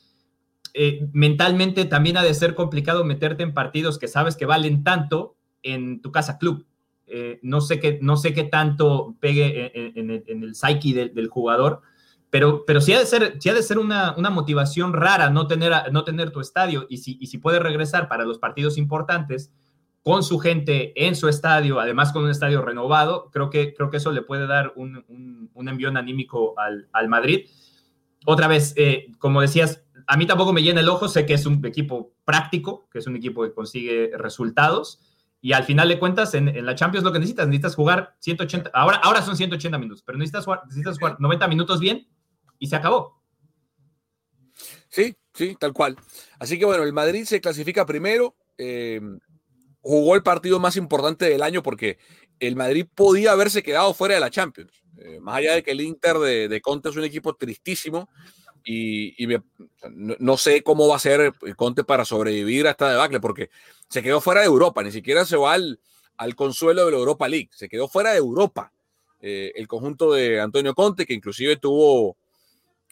eh, mentalmente también ha de ser complicado meterte en partidos que sabes que valen tanto en tu casa club. no, sé qué, no sé qué tanto pegue en, el, psyche del jugador pero, pero sí ha de ser, sí ha de ser una, una, motivación rara no tener, no tener tu estadio. Y si, y si puede regresar para los partidos importantes con su gente en su estadio, además con un estadio renovado, creo que, creo que eso le puede dar un, un, envión anímico al, al, Madrid. Otra vez, eh, como decías, a mí tampoco me llena el ojo, sé que es un equipo práctico, que es un equipo que consigue resultados, y al final de cuentas, en, en, la Champions lo que necesitas, necesitas jugar 180, ahora, ahora son 180 minutos, pero necesitas jugar, necesitas jugar 90 minutos bien y se acabó. Sí, sí, tal cual. Así que bueno, el Madrid se clasifica primero. Eh, jugó el partido más importante del año porque el Madrid podía haberse quedado fuera de la Champions. Eh, más allá de que el Inter de, Conte es un equipo tristísimo y, no, sé cómo va a ser Conte para sobrevivir a esta debacle porque se quedó fuera de Europa, ni siquiera se va al, consuelo de la Europa League, se quedó fuera de Europa. Eh, el conjunto de Antonio Conte, que inclusive tuvo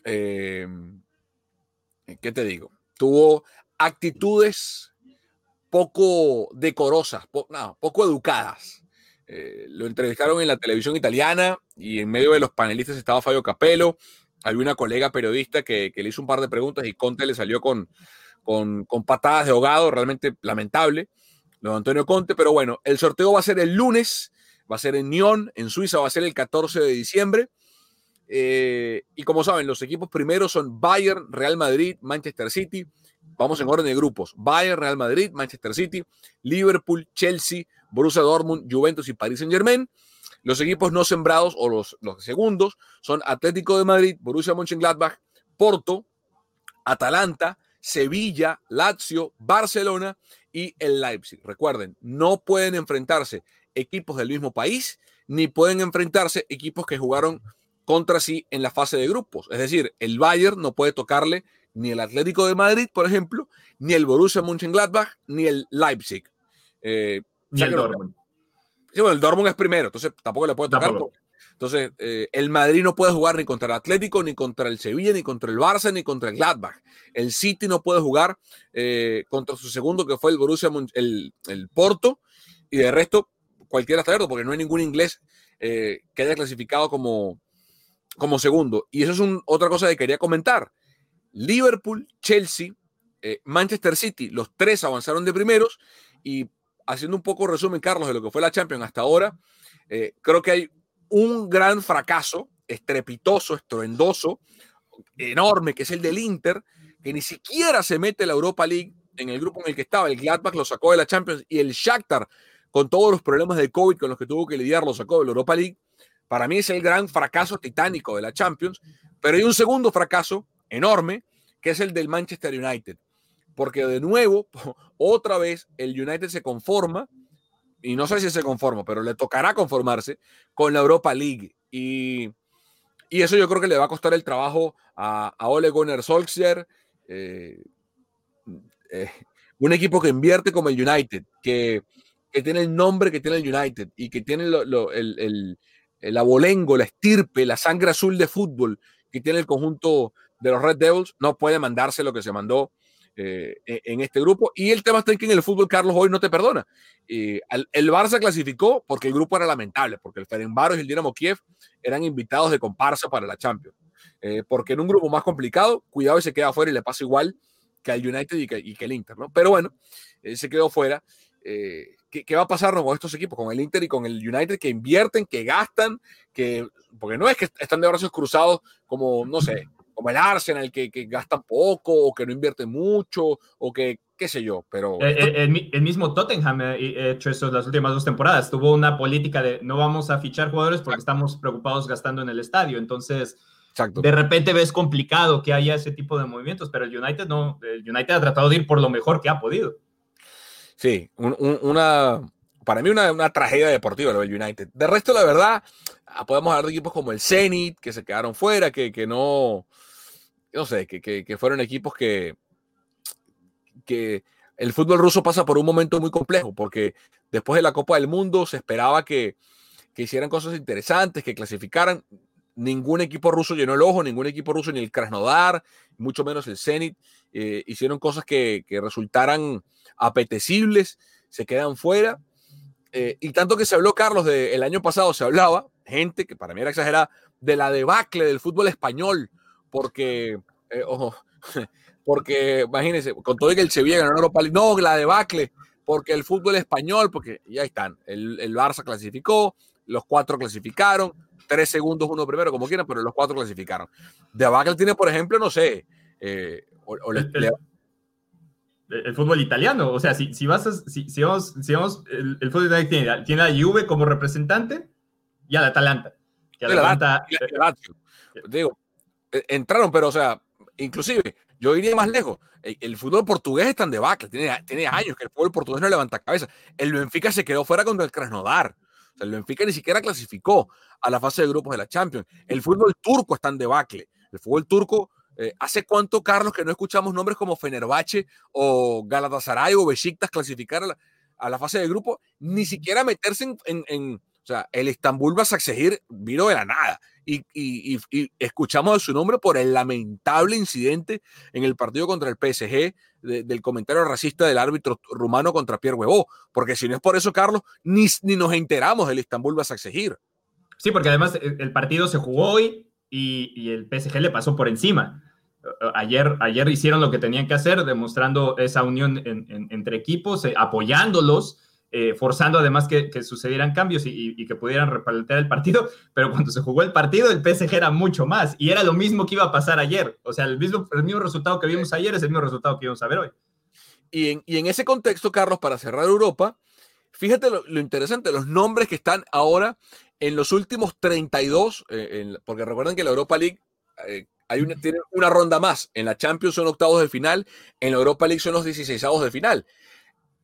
eh, ¿qué te digo? Tuvo actitudes poco decorosas, poco educadas. Eh, lo entrevistaron en la televisión italiana y en medio de los panelistas estaba Fabio Capello. Había una colega periodista que, le hizo un par de preguntas y Conte le salió con, con, con patadas de ahogado, realmente lamentable, lo de Antonio Conte. Pero bueno, el sorteo va a ser el lunes, va a ser en Nyon, en Suiza, va a ser el 14 de diciembre. Eh, y como saben, los equipos primeros son Bayern, Real Madrid, Manchester City. Vamos en orden de grupos. Bayern, Real Madrid, Manchester City, Liverpool, Chelsea, Borussia Dortmund, Juventus y Paris Saint Germain. Los equipos no sembrados o los, los segundos son Atlético de Madrid, Borussia Mönchengladbach, Porto, Atalanta, Sevilla, Lazio, Barcelona y el Leipzig. Recuerden, no pueden enfrentarse equipos del mismo país ni pueden enfrentarse equipos que jugaron contra sí en la fase de grupos. Es decir, el Bayern no puede tocarle ni el Atlético de Madrid, por ejemplo, ni el Borussia Mönchengladbach, ni el Leipzig. Eh, ni el Dortmund. Sí, bueno, el Dortmund es primero, entonces tampoco le puede tocar. Entonces, eh, el Madrid no puede jugar ni contra el Atlético, ni contra el Sevilla, ni contra el Barça, ni contra el Gladbach. El City no puede jugar eh, contra su segundo, que fue el Borussia, el, el Porto, y de resto, cualquiera está abierto, porque no hay ningún inglés que haya clasificado como, como segundo. Y eso es otra cosa que quería comentar. Liverpool, Chelsea, eh, Manchester City, los tres avanzaron de primeros y haciendo un poco resumen, Carlos, de lo que fue la Champions hasta ahora, eh, creo que hay un gran fracaso estrepitoso, estruendoso, enorme, que es el del Inter, que ni siquiera se mete la Europa League en el grupo en el que estaba. El Gladbach lo sacó de la Champions y el Shakhtar, con todos los problemas de COVID con los que tuvo que lidiar, lo sacó de la Europa League. Para mí es el gran fracaso titánico de la Champions, pero hay un segundo fracaso enorme, que es el del Manchester United. Porque de nuevo, otra vez, el United se conforma, y no sé si se conforma, pero le tocará conformarse con la Europa League. Y, eso yo creo que le va a costar el trabajo a, Ole Gunnar Solskjaer, eh, eh, un equipo que invierte como el United, que, tiene el nombre que tiene el United y que tiene el, el abolengo, la estirpe, la sangre azul de fútbol que tiene el conjunto de los Red Devils, no puede mandarse lo que se mandó eh, en este grupo. Y el tema está en que en el fútbol, Carlos, hoy no te perdona. el, Barça clasificó porque el grupo era lamentable, porque el Ferencváros y el Dinamo Kiev eran invitados de comparsa para la Champions. Eh, porque en un grupo más complicado, cuidado y se queda fuera y le pasa igual que al United y que, el Inter, ¿no? Pero bueno, eh, se quedó fuera. ¿Qué, va a pasar con estos equipos, con el Inter y con el United, que invierten, que gastan, que, porque no es que están de brazos cruzados como, no sé, como el Arsenal, que, que gasta poco o que no invierte mucho o que qué sé yo, pero... Eh, eh, el, mismo Tottenham ha hecho eso las últimas dos temporadas. Tuvo una política de no vamos a fichar jugadores porque estamos preocupados gastando en el estadio. Entonces, de repente ves complicado que haya ese tipo de movimientos, pero el United no, el United ha tratado de ir por lo mejor que ha podido. Sí, una, para mí una, una, tragedia deportiva lo del United. De resto, la verdad, ah, podemos hablar de equipos como el Zenit, que se quedaron fuera, que, que no, no sé, que, que, que, fueron equipos que, que el fútbol ruso pasa por un momento muy complejo, porque después de la Copa del Mundo se esperaba que, que hicieran cosas interesantes, que clasificaran ningún equipo ruso llenó el ojo, ningún equipo ruso, ni el Krasnodar, mucho menos el Zenit, eh, hicieron cosas que, resultaran apetecibles, se quedan fuera. Eh, y tanto que se habló, Carlos, de, el año pasado se hablaba, gente que para mí era exagerada, de la debacle del fútbol español, porque, eh, ojo, porque imagínense, con todo que el Sevilla ganó Europa no, la debacle, porque el fútbol español, porque ya están, el, el Barça clasificó, los cuatro clasificaron, tres segundos uno primero, como quieran, pero los cuatro clasificaron. De Abacal tiene, por ejemplo, no sé, eh, el, fútbol italiano, o sea, si, si vas a, si, si vamos, si vamos el, fútbol italiano tiene, tiene, a Juve como representante y al Atalanta. Que Atalanta, digo, e, entraron, pero o sea, inclusive, yo iría más lejos. El, fútbol portugués está en debacle, tiene, tiene años que el fútbol portugués no levanta cabeza. El Benfica se quedó fuera contra el Krasnodar. O el Benfica ni siquiera clasificó a la fase de grupos de la Champions. El fútbol turco está en debacle. El fútbol turco, eh, ¿hace cuánto, Carlos, que no escuchamos nombres como Fenerbahce o Galatasaray o Besiktas clasificar a la, fase de grupo? Ni siquiera meterse en, o sea, el Estambul Basaksehir vino de la nada. Y, escuchamos su nombre por el lamentable incidente en el partido contra el PSG del comentario racista del árbitro rumano contra Pierre Huevo. Porque si no es por eso, Carlos, ni, ni nos enteramos del Estambul Basaksehir. Sí, porque además eh, el partido se jugó hoy y, el PSG le pasó por encima. Ayer, ayer hicieron lo que tenían que hacer, demostrando esa unión entre equipos, eh, apoyándolos, eh, forzando además que, sucedieran cambios y, que pudieran replantear el partido. Pero cuando se jugó el partido, el PSG era mucho más y era lo mismo que iba a pasar ayer. O sea, el mismo, el mismo resultado que vimos ayer es el mismo resultado que vamos a ver hoy. Y en, y en ese contexto, Carlos, para cerrar Europa, fíjate lo, lo, interesante, los nombres que están ahora en los últimos 32, eh, porque recuerden que la Europa League eh, hay una, tiene una ronda más. En la Champions son octavos de final, en la Europa League son los 16 de final.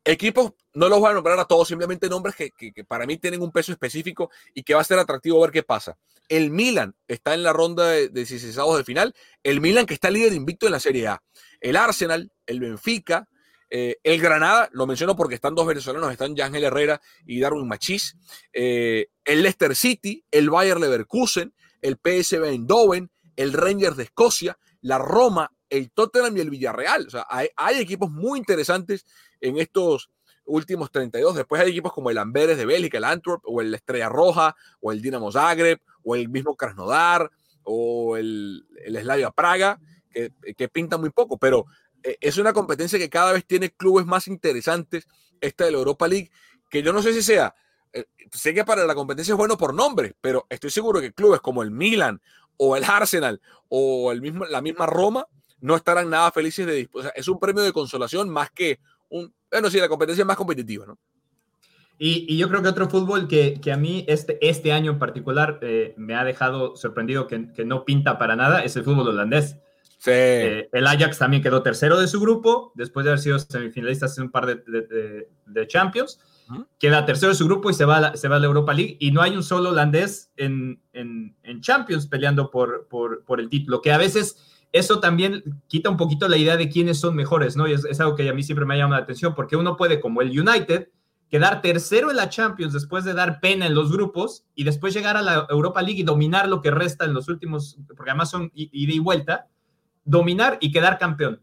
Equipos, no los voy a nombrar a todos, simplemente nombres que, para mí tienen un peso específico y que va a ser atractivo ver qué pasa. El Milan está en la ronda de, de 16 de final. El Milan que está líder invicto en la Serie A. El Arsenal, el Benfica, eh, el Granada, lo menciono porque están dos venezolanos, están Yángel Herrera y Darwin Machís. Eh, el Leicester City, el Bayer Leverkusen, el PSV Eindhoven, el Rangers de Escocia, la Roma, el Tottenham y el Villarreal. O sea, hay, equipos muy interesantes en estos últimos 32. Después hay equipos como el Amberes de Bélgica, el Antwerp, o el Estrella Roja, o el Dinamo Zagreb, o el mismo Krasnodar, o el, el Slavia Praga, que, que pintan muy poco. Pero eh, es una competencia que cada vez tiene clubes más interesantes, esta de la Europa League, que yo no sé si sea, eh, sé que para la competencia es bueno por nombre, pero estoy seguro que clubes como el Milan o el Arsenal o el mismo, la misma Roma no estarán nada felices de o es un premio de consolación más que un, bueno, sí, la competencia es más competitiva, ¿no? Y, yo creo que otro fútbol que, que, a mí este, este año en particular eh, me ha dejado sorprendido que, que, no pinta para nada es el fútbol holandés. Eh, el Ajax también quedó tercero de su grupo, después de haber sido semifinalistas en un par de, de, Champions. Queda tercero de su grupo y se va, a la, se va a la Europa League. Y no hay un solo holandés en, en, en Champions peleando por, por, por, el título, que a veces eso también quita un poquito la idea de quiénes son mejores, ¿no? Y es, es algo que a mí siempre me ha llamado la atención, porque uno puede, como el United, quedar tercero en la Champions después de dar pena en los grupos y después llegar a la Europa League y dominar lo que resta en los últimos, porque además son ida y vuelta dominar y quedar campeón.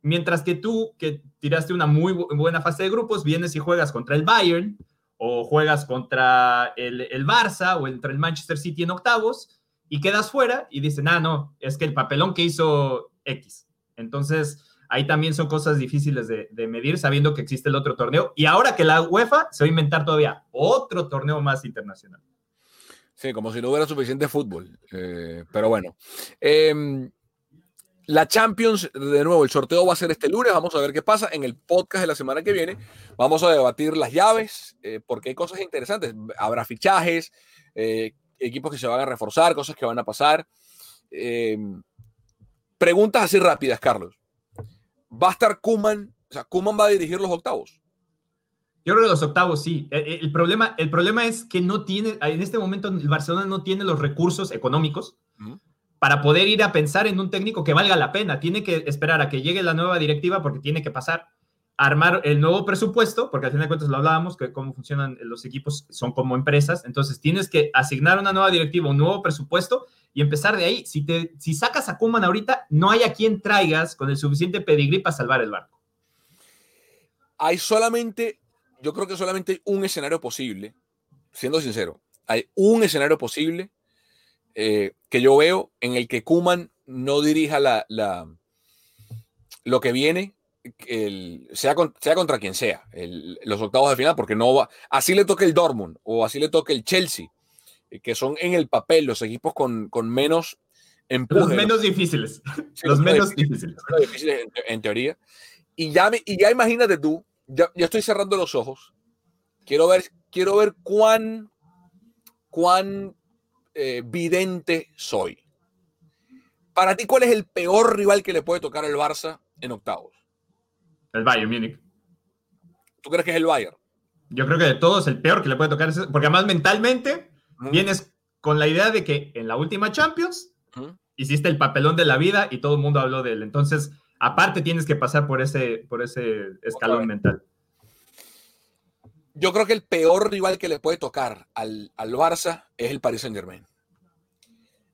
Mientras que tú, que tiraste una muy buena fase de grupos, vienes y juegas contra el Bayern o juegas contra el, el Barça o entre el Manchester City en octavos y quedas fuera y dicen, ah, no, es que el papelón que hizo X. Entonces, ahí también son cosas difíciles de, medir sabiendo que existe el otro torneo. Y ahora que la UEFA se va a inventar todavía otro torneo más internacional. Sí, como si no hubiera suficiente fútbol. Eh, pero bueno. Eh, la Champions, de nuevo, el sorteo va a ser este lunes. Vamos a ver qué pasa. En el podcast de la semana que viene vamos a debatir las llaves, eh, porque hay cosas interesantes. Habrá fichajes, eh, equipos que se van a reforzar, cosas que van a pasar. Em, preguntas así rápidas, Carlos. ¿Va a estar Kuman? O sea, ¿Kuman va a dirigir los octavos? Yo creo que los octavos sí. El, problema, el problema es que no tiene, en este momento el Barcelona no tiene los recursos económicos para poder ir a pensar en un técnico que valga la pena. Tiene que esperar a que llegue la nueva directiva porque tiene que pasar armar el nuevo presupuesto, porque al final de cuentas lo hablábamos, que cómo funcionan los equipos son como empresas. Entonces tienes que asignar una nueva directiva, un nuevo presupuesto y empezar de ahí. Si, te, si sacas a Kuman ahorita, no hay a quien traigas con el suficiente pedigrí para salvar el barco. Hay solamente, yo creo que solamente un escenario posible, siendo sincero, hay un escenario posible eh, que yo veo en el que Kuman no dirija la, lo que viene, sea, sea, contra quien sea, los octavos de final, porque no va, así le toque el Dortmund o así le toque el Chelsea, eh, que son en el papel los equipos con, menos empuje. Los menos difíciles. los menos difíciles. en, teoría. Y ya, y ya imagínate tú, ya, ya, estoy cerrando los ojos. Quiero ver, quiero ver cuán, cuán eh, vidente soy. Para ti, ¿cuál es el peor rival que le puede tocar al Barça en octavos? El Bayern Múnich. ¿Tú crees que es el Bayern? Yo creo que de todos el peor que le puede tocar, porque además mentalmente vienes con la idea de que en la última Champions hiciste el papelón de la vida y todo el mundo habló de él. Entonces, aparte tienes que pasar por ese, por ese escalón mental. Yo creo que el peor rival que le puede tocar al, al Barça es el Paris Saint Germain.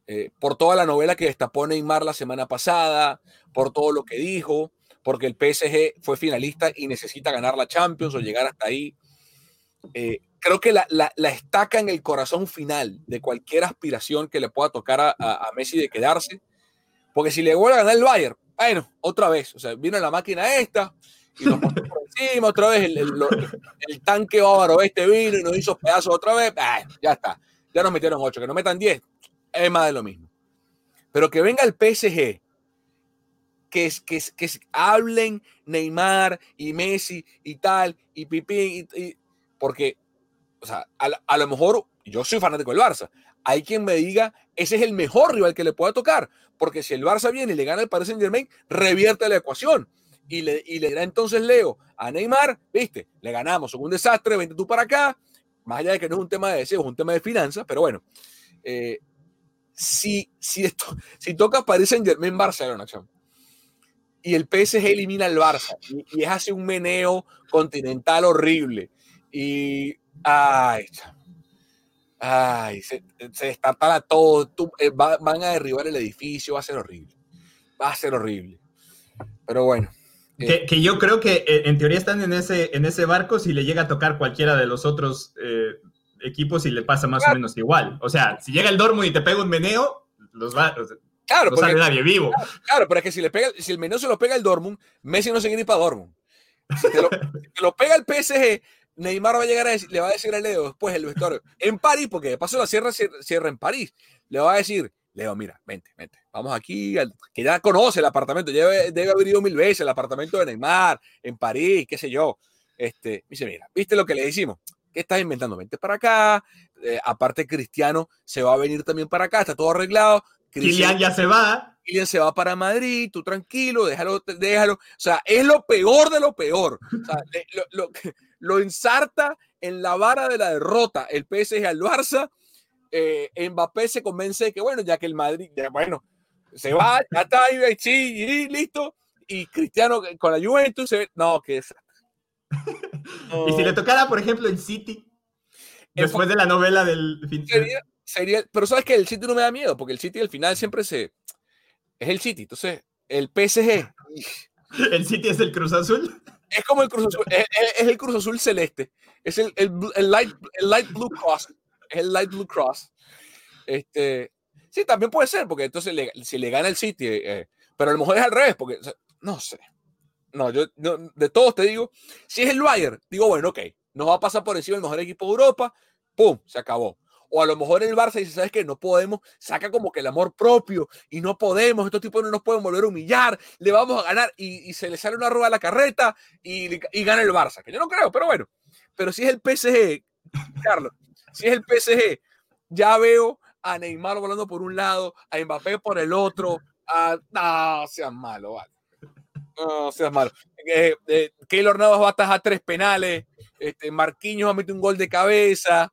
Eh, por toda la novela que destapó Neymar la semana pasada, por todo lo que dijo, porque el PSG fue finalista y necesita ganar la Champions o llegar hasta ahí. Eh, creo que la, la, estaca en el corazón final de cualquier aspiración que le pueda tocar a, a, Messi de quedarse, porque si le vuelve a ganar el Bayern, bueno, otra vez, o sea, vino la máquina esta y nos por encima otra vez, el, el, tanque bávaro este vino y nos hizo pedazos otra vez, ya está, ya nos metieron ocho, que nos metan diez, es más de lo mismo. Pero que venga el PSG, que, que, que hablen Neymar y Messi y tal, y Pipín, y, porque, o sea, a, lo mejor yo soy fanático del Barça. Hay quien me diga, ese es el mejor rival que le pueda tocar, porque si el Barça viene y le gana el Paris Saint Germain, revierte la ecuación. Y le, y le da entonces Leo a Neymar, viste, le ganamos, un desastre, vente tú para acá, más allá de que no es un tema de deseo, es un tema de finanzas, pero bueno, eh, si, si, esto, si toca Paris Saint Germain Barcelona, y el PSG elimina al Barça, y, es así un meneo continental horrible, y ay, ay se, se todo, eh, van a derribar el edificio, va a ser horrible, va a ser horrible. Pero bueno. Eh, que, yo creo que en teoría están en ese, en ese barco si le llega a tocar cualquiera de los otros equipos y le pasa más o menos igual. O sea, si llega el Dortmund y te pega un meneo, los va, claro, no sale nadie vivo. Claro, pero es que si, le pega, si el meneo se lo pega el Dortmund, Messi no se quiere ir para Dortmund. Si te lo, pega el PSG, Neymar va a llegar a decir, le va a decir a Leo después el vestuario en París, porque de paso la sierra cierra en París, le va a decir, Leo, mira, vente, vente, vamos aquí, que ya conoce el apartamento, debe, debe haber ido mil veces el apartamento de Neymar, en París, qué sé yo. Este, dice, mira, ¿viste lo que le decimos? ¿Qué estás inventando? Vente para acá. Eh, aparte, Cristiano se va a venir también para acá, está todo arreglado. Cristian ya se va. Kylian se va para Madrid, tú tranquilo, déjalo, déjalo. O sea, es lo peor de lo peor. O sea, lo, lo, ensarta en la vara de la derrota el PSG al Barça. Eh, Mbappé se convence de que, bueno, ya que el Madrid, ya, bueno, se va, ya está ahí, sí, listo. Y Cristiano con la Juventus, se, no, que es y si le tocara, por ejemplo, el City, después de la novela del fin sería, sería, pero sabes que el City no me da miedo, porque el City al final siempre se. Es el City. Entonces, el PSG. ¿El City es el Cruz Azul? Es como el Cruz Azul. Es, el Cruz Azul celeste. Es el, el, light, el Light Blue Cross. Es el Light Blue Cross. Este. Sí, también puede ser, porque entonces si le gana el City, eh, pero a lo mejor es al revés, porque no sé. No, yo de todos te digo, si es el Bayern, digo, bueno, ok, nos va a pasar por encima el mejor equipo de Europa, ¡pum! Se acabó. O a lo mejor el Barça dice, ¿sabes qué? No podemos, saca como que el amor propio y no podemos, estos tipos no nos pueden volver a humillar, le vamos a ganar y, se le sale una rueda a la carreta y, y, gana el Barça, que yo no creo, pero bueno. Pero si es el PSG, Carlos, si es el PSG, ya veo a Neymar volando por un lado, a Mbappé por el otro, a... No, seas malo, vale. No seas malo. Eh, eh, Keylor Navas va a atajar tres penales, este, Marquinhos va a meter un gol de cabeza.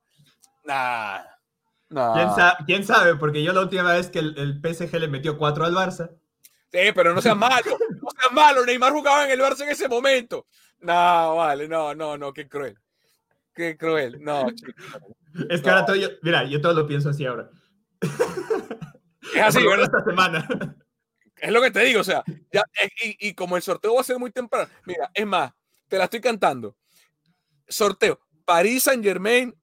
Nah, ¿Quién, sabe? Porque yo la última vez que el, PSG le metió cuatro al Barça. Sí, pero no seas malo, no seas malo. Neymar jugaba en el Barça en ese momento. No, vale, no, no, no, qué cruel. Qué cruel, no. Es que ahora todo yo, mira, yo todo lo pienso así ahora. Es así, esta semana. Es lo que te digo, o sea, ya, y, y, como el sorteo va a ser muy temprano, mira, es más, te la estoy cantando. Sorteo, París Saint Germain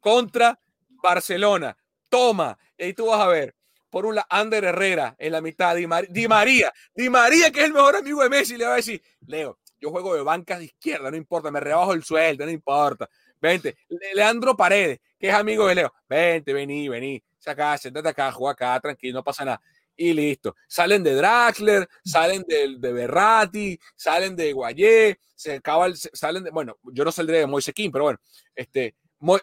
contra Barcelona. Toma, y tú vas a ver. Por un Ander Herrera en la mitad, Di, Di María, Di María, que es el mejor amigo de Messi, le va a decir, Leo, yo juego de bancas de izquierda, no importa, me rebajo el sueldo, no importa. Vente. Leandro Paredes, que es amigo de Leo. Vente, vení, vení. Acá, siéntate acá, juega acá, tranquilo, no pasa nada. Y listo. Salen de Draxler, salen de, de Berrati, salen de Guayé, se acaba salen de, bueno, yo no saldré de Moise pero bueno, este,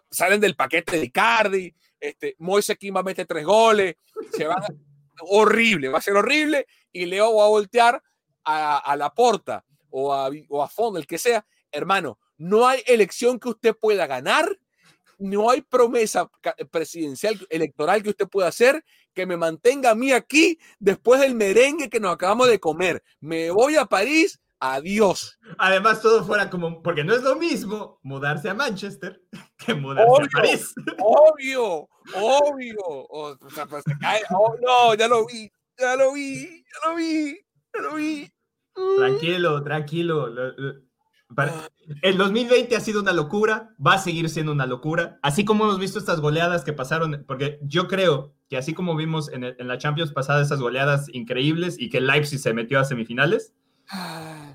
salen del paquete de Icardi, este, Moise va a meter tres goles, se van horrible, va a ser horrible, y Leo va a voltear a, a la porta o a, o a fondo, el que sea, hermano, no hay elección que usted pueda ganar, no hay promesa presidencial electoral que usted pueda hacer que me mantenga a mí aquí después del merengue que nos acabamos de comer. Me voy a París, adiós. Además, todo fuera como, porque no es lo mismo mudarse a Manchester que mudarse a París. Obvio, obvio. O, sea, pues oh, no, ya lo vi, ya lo vi, ya lo vi, ya lo vi. Tranquilo, tranquilo. El 2020 ha sido una locura, va a seguir siendo una locura, así como hemos visto estas goleadas que pasaron, porque yo creo que así como vimos en, la Champions pasada esas goleadas increíbles y que Leipzig se metió a semifinales.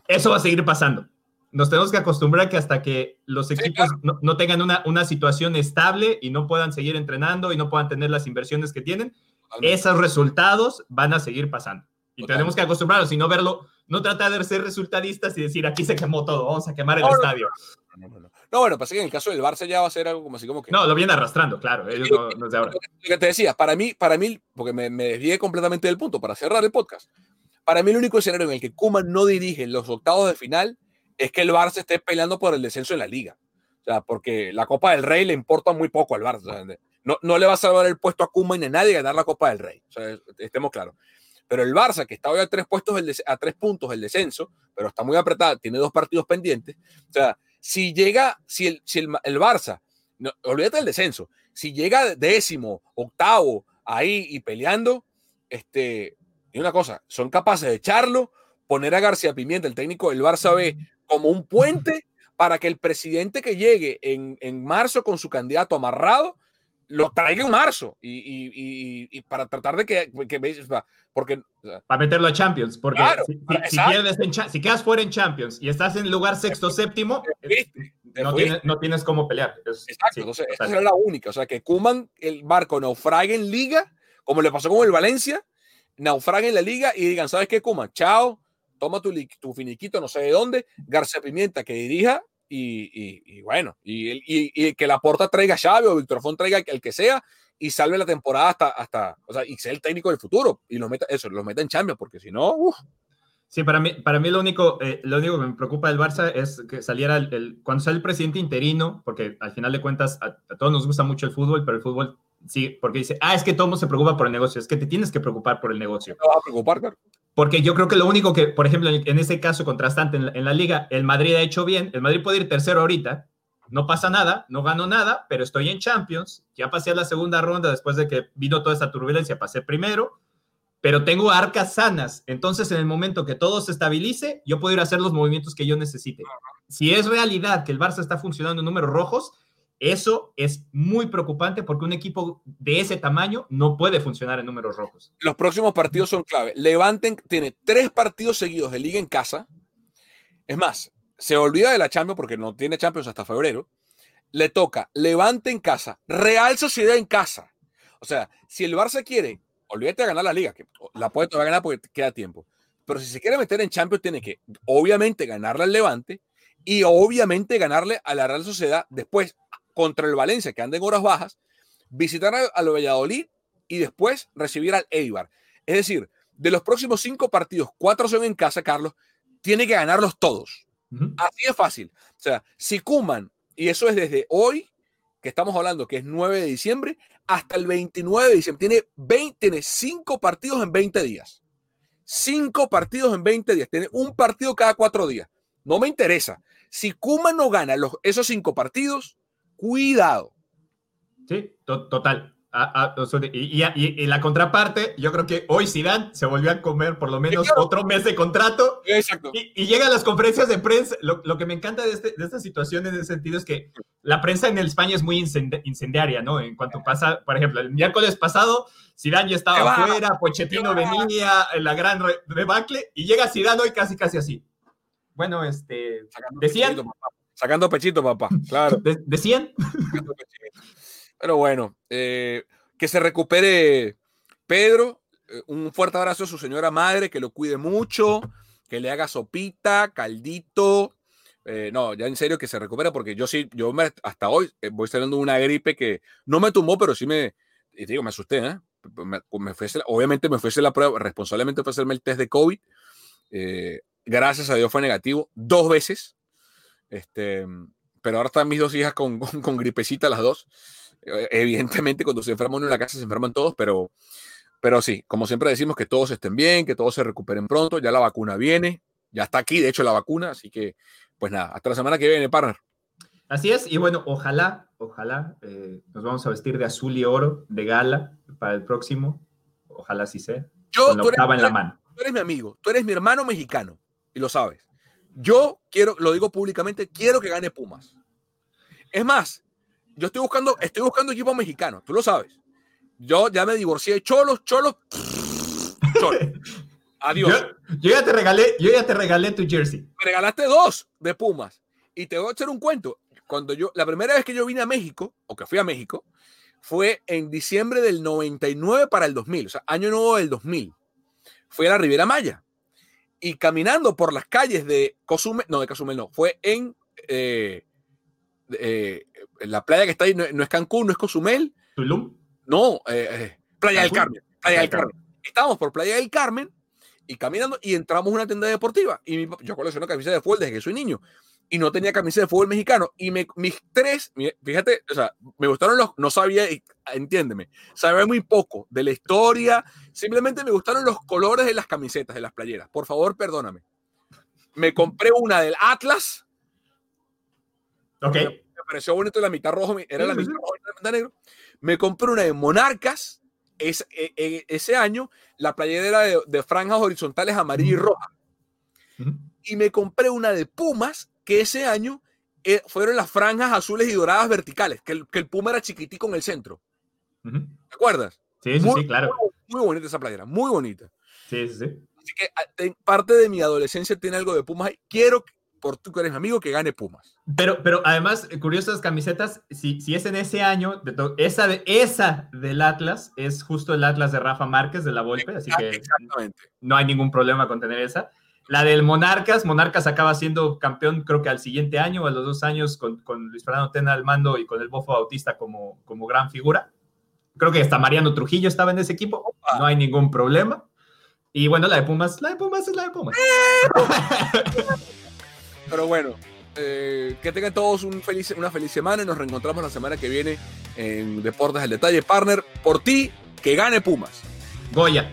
Eso va a seguir pasando. Nos tenemos que acostumbrar que hasta que los equipos no, tengan una, una situación estable y no puedan seguir entrenando y no puedan tener las inversiones que tienen, esos resultados van a seguir pasando. Y tenemos que acostumbrarnos y no verlo no tratar de ser resultadistas y decir aquí se quemó todo, vamos a quemar el estadio. No, bueno, pasa que en el caso del Barça ya va a ser algo como así como que. No, lo viene arrastrando, claro. Ellos no, ahora. Lo que te decía, para mí, para mí, porque me, me desvié completamente del punto, para cerrar el podcast. Para mí, el único escenario en el que Kuman no dirige los octavos de final es que el Barça esté peleando por el descenso en la liga. O sea, porque la Copa del Rey le importa muy poco al Barça. no, no le va a salvar el puesto a Kuman ni a nadie ganar la Copa del Rey. O sea, estemos claros. Pero el Barça, que está hoy a tres, puestos tres puntos el descenso, pero está muy apretado, tiene dos partidos pendientes. O sea, si llega, si el, si el, Barça, no, olvídate del descenso, si llega décimo, octavo, ahí y peleando, este, y una cosa, son capaces de echarlo, poner a García Pimienta, el técnico del Barça B, como un puente para que el presidente que llegue en, en marzo con su candidato amarrado lo traiga en marzo. Y, y, y, para tratar de que, que porque para meterlo a Champions porque si, si, quedas fuera en Champions y estás en lugar sexto séptimo no tienes, no tienes cómo pelear. Exacto entonces esa será la única. O sea que Kuman el barco naufrague en liga como le pasó con el Valencia naufrague en la liga y digan sabes qué Kuman chao toma tu, tu finiquito no sé de dónde García Pimienta que dirija y, bueno, y, que la porta traiga Xavi o Víctor Font traiga el que sea y salve la temporada hasta, hasta o sea, y sea el técnico del futuro y lo meta, eso, lo meta en Champions, porque si no, Sí, para mí, para mí lo, único, eh, lo único que me preocupa del Barça es que saliera el, cuando sale el presidente interino, porque al final de cuentas a, todos nos gusta mucho el fútbol, pero el fútbol sí, porque dice, ah, es que todo mundo se preocupa por el negocio, es que te tienes que preocupar por el negocio. No va a preocupar, claro. Porque yo creo que lo único que, por ejemplo, en, ese caso contrastante en la, liga, el Madrid ha hecho bien, el Madrid puede ir tercero ahorita, no pasa nada, no gano nada, pero estoy en Champions, ya pasé a la segunda ronda después de que vino toda esta turbulencia, pasé primero, pero tengo arcas sanas, entonces en el momento que todo se estabilice, yo puedo ir a hacer los movimientos que yo necesite. Si es realidad que el Barça está funcionando en números rojos, eso es muy preocupante porque un equipo de ese tamaño no puede funcionar en números rojos. Los próximos partidos son clave. Levanten tiene tres partidos seguidos de liga en casa. Es más, se olvida de la Champions porque no tiene Champions hasta febrero. le toca Levante en casa, Real Sociedad en casa. O sea, si el Barça quiere, olvídate de ganar la liga, que la puede todavía ganar porque queda tiempo. Pero si se quiere meter en Champions, tiene que, obviamente, ganarle al Levante y obviamente ganarle a la Real Sociedad después contra el Valencia, que anda en horas bajas, visitar al Valladolid y después recibir al Eibar. Es decir, de los próximos cinco partidos, cuatro son en casa, Carlos, tiene que ganarlos todos. Así es fácil. O sea, si Kuman, y eso es desde hoy, que estamos hablando, que es 9 de diciembre, hasta el 29 de diciembre, tiene, 20, tiene cinco partidos en 20 días. Cinco partidos en 20 días. Tiene un partido cada cuatro días. No me interesa. Si Kuman no gana los, esos cinco partidos, cuidado. Sí, total y, la contraparte, yo creo que hoy Zidane se volvió a comer por lo menos otro mes de contrato. Exacto. Y, llega a las conferencias de prensa. Lo, que me encanta de, este, de esta situación en ese sentido es que la prensa en España es muy incendiaria, ¿no? En cuanto pasa, por ejemplo, el miércoles pasado, Zidane ya estaba afuera, Pochettino venía, la gran rebacle, y llega Zidane hoy casi, casi así. Bueno, este, decían... Sacando pechito, papá, claro. decían. Pero bueno, eh, que se recupere Pedro. Eh, un fuerte abrazo a su señora madre, que lo cuide mucho, que le haga sopita, caldito. Eh, no, ya en serio que se recupere, porque yo sí, yo hasta hoy voy saliendo una gripe que no me tumbó, pero sí me, digo, me asusté, ¿eh? Me, obviamente me fuese la prueba, responsablemente fue hacerme el test de COVID. gracias a Dios fue negativo dos veces. Este, pero ahora están mis dos hijas con, con gripecita las dos. Eh, evidentemente, cuando se enferma uno en la casa, se enferman todos, pero, pero sí, como siempre decimos, que todos estén bien, que todos se recuperen pronto. Ya la vacuna viene, ya está aquí, de hecho, la vacuna. Así que, pues nada, hasta la semana que viene, partner. Así es, y bueno, ojalá, ojalá eh, nos vamos a vestir de azul y oro de gala para el próximo. Ojalá sí sea. Yo, tú eres, en la mano. Tú eres mi amigo, tú eres mi hermano mexicano, y lo sabes. Yo quiero, lo digo públicamente, quiero que gane Pumas. Es más, yo estoy buscando, estoy buscando equipo mexicano, tú lo sabes. Yo ya me divorcié, cholos, cholos, cholos. Adiós. Yo, ya te regalé, yo ya te regalé tu jersey. Me regalaste dos de Pumas. Y te voy a echar un cuento. Cuando yo, la primera vez que yo vine a México, o que fui a México, fue en diciembre del 99 para el 2000, o sea, año nuevo del 2000. Fui a la Riviera Maya. Y caminando por las calles de Cozumel, no, de Cozumel no, fue en eh, eh, la playa que está ahí no, es Cancún, no es Cozumel. ¿Tulum? No, eh, eh, Playa del Carmen. Playa del Carmen. Estábamos por Playa del Carmen y caminando y entramos a una tienda deportiva. Y mi, yo colecciono camisas de fútbol desde que soy niño y no tenía camisa de fútbol mexicano. Y me, mis tres, fíjate, o sea, me gustaron los, no sabía, entiéndeme, sabía muy poco de la historia, simplemente me gustaron los colores de las camisetas, de las playeras. Por favor, perdóname. Me compré una del Atlas Ok. Me, pareció bonito la mitad rojo, era la mitad rojo y la mitad negro. Me compré una de Monarcas ese, e, e, ese año, la playera era de, franjas horizontales amarilla y roja. Y me compré una de Pumas, que ese año eh, fueron las franjas azules y doradas verticales, que el, que el Puma era chiquitico en el centro. ¿Te acuerdas? Sí, sí, sí, claro. Muy, bonita esa playera, muy bonita. Sí, sí, sí. Así que ah, parte de mi adolescencia tiene algo de Pumas. Quiero, por tú que eres amigo, que gane Pumas. Pero, pero además, eh, curiosas camisetas, si, si es en ese año, de esa, de, esa del Atlas es justo el Atlas de Rafa Márquez de la Volpe, así que no hay ningún problema con tener esa. La del Monarcas, Monarcas acaba siendo campeón creo que al siguiente año o a los dos años con, con Luis Fernando Tena al mando y con el Bofo Bautista como, como gran figura. Creo que hasta Mariano Trujillo estaba en ese equipo, no hay ningún problema. Y bueno, la de Pumas, la de Pumas es la de Pumas. Pero bueno, eh, que tengan todos un feliz, una feliz semana y nos reencontramos la semana que viene en Deportes del Detalle. Partner, por ti, que gane Pumas. Goya.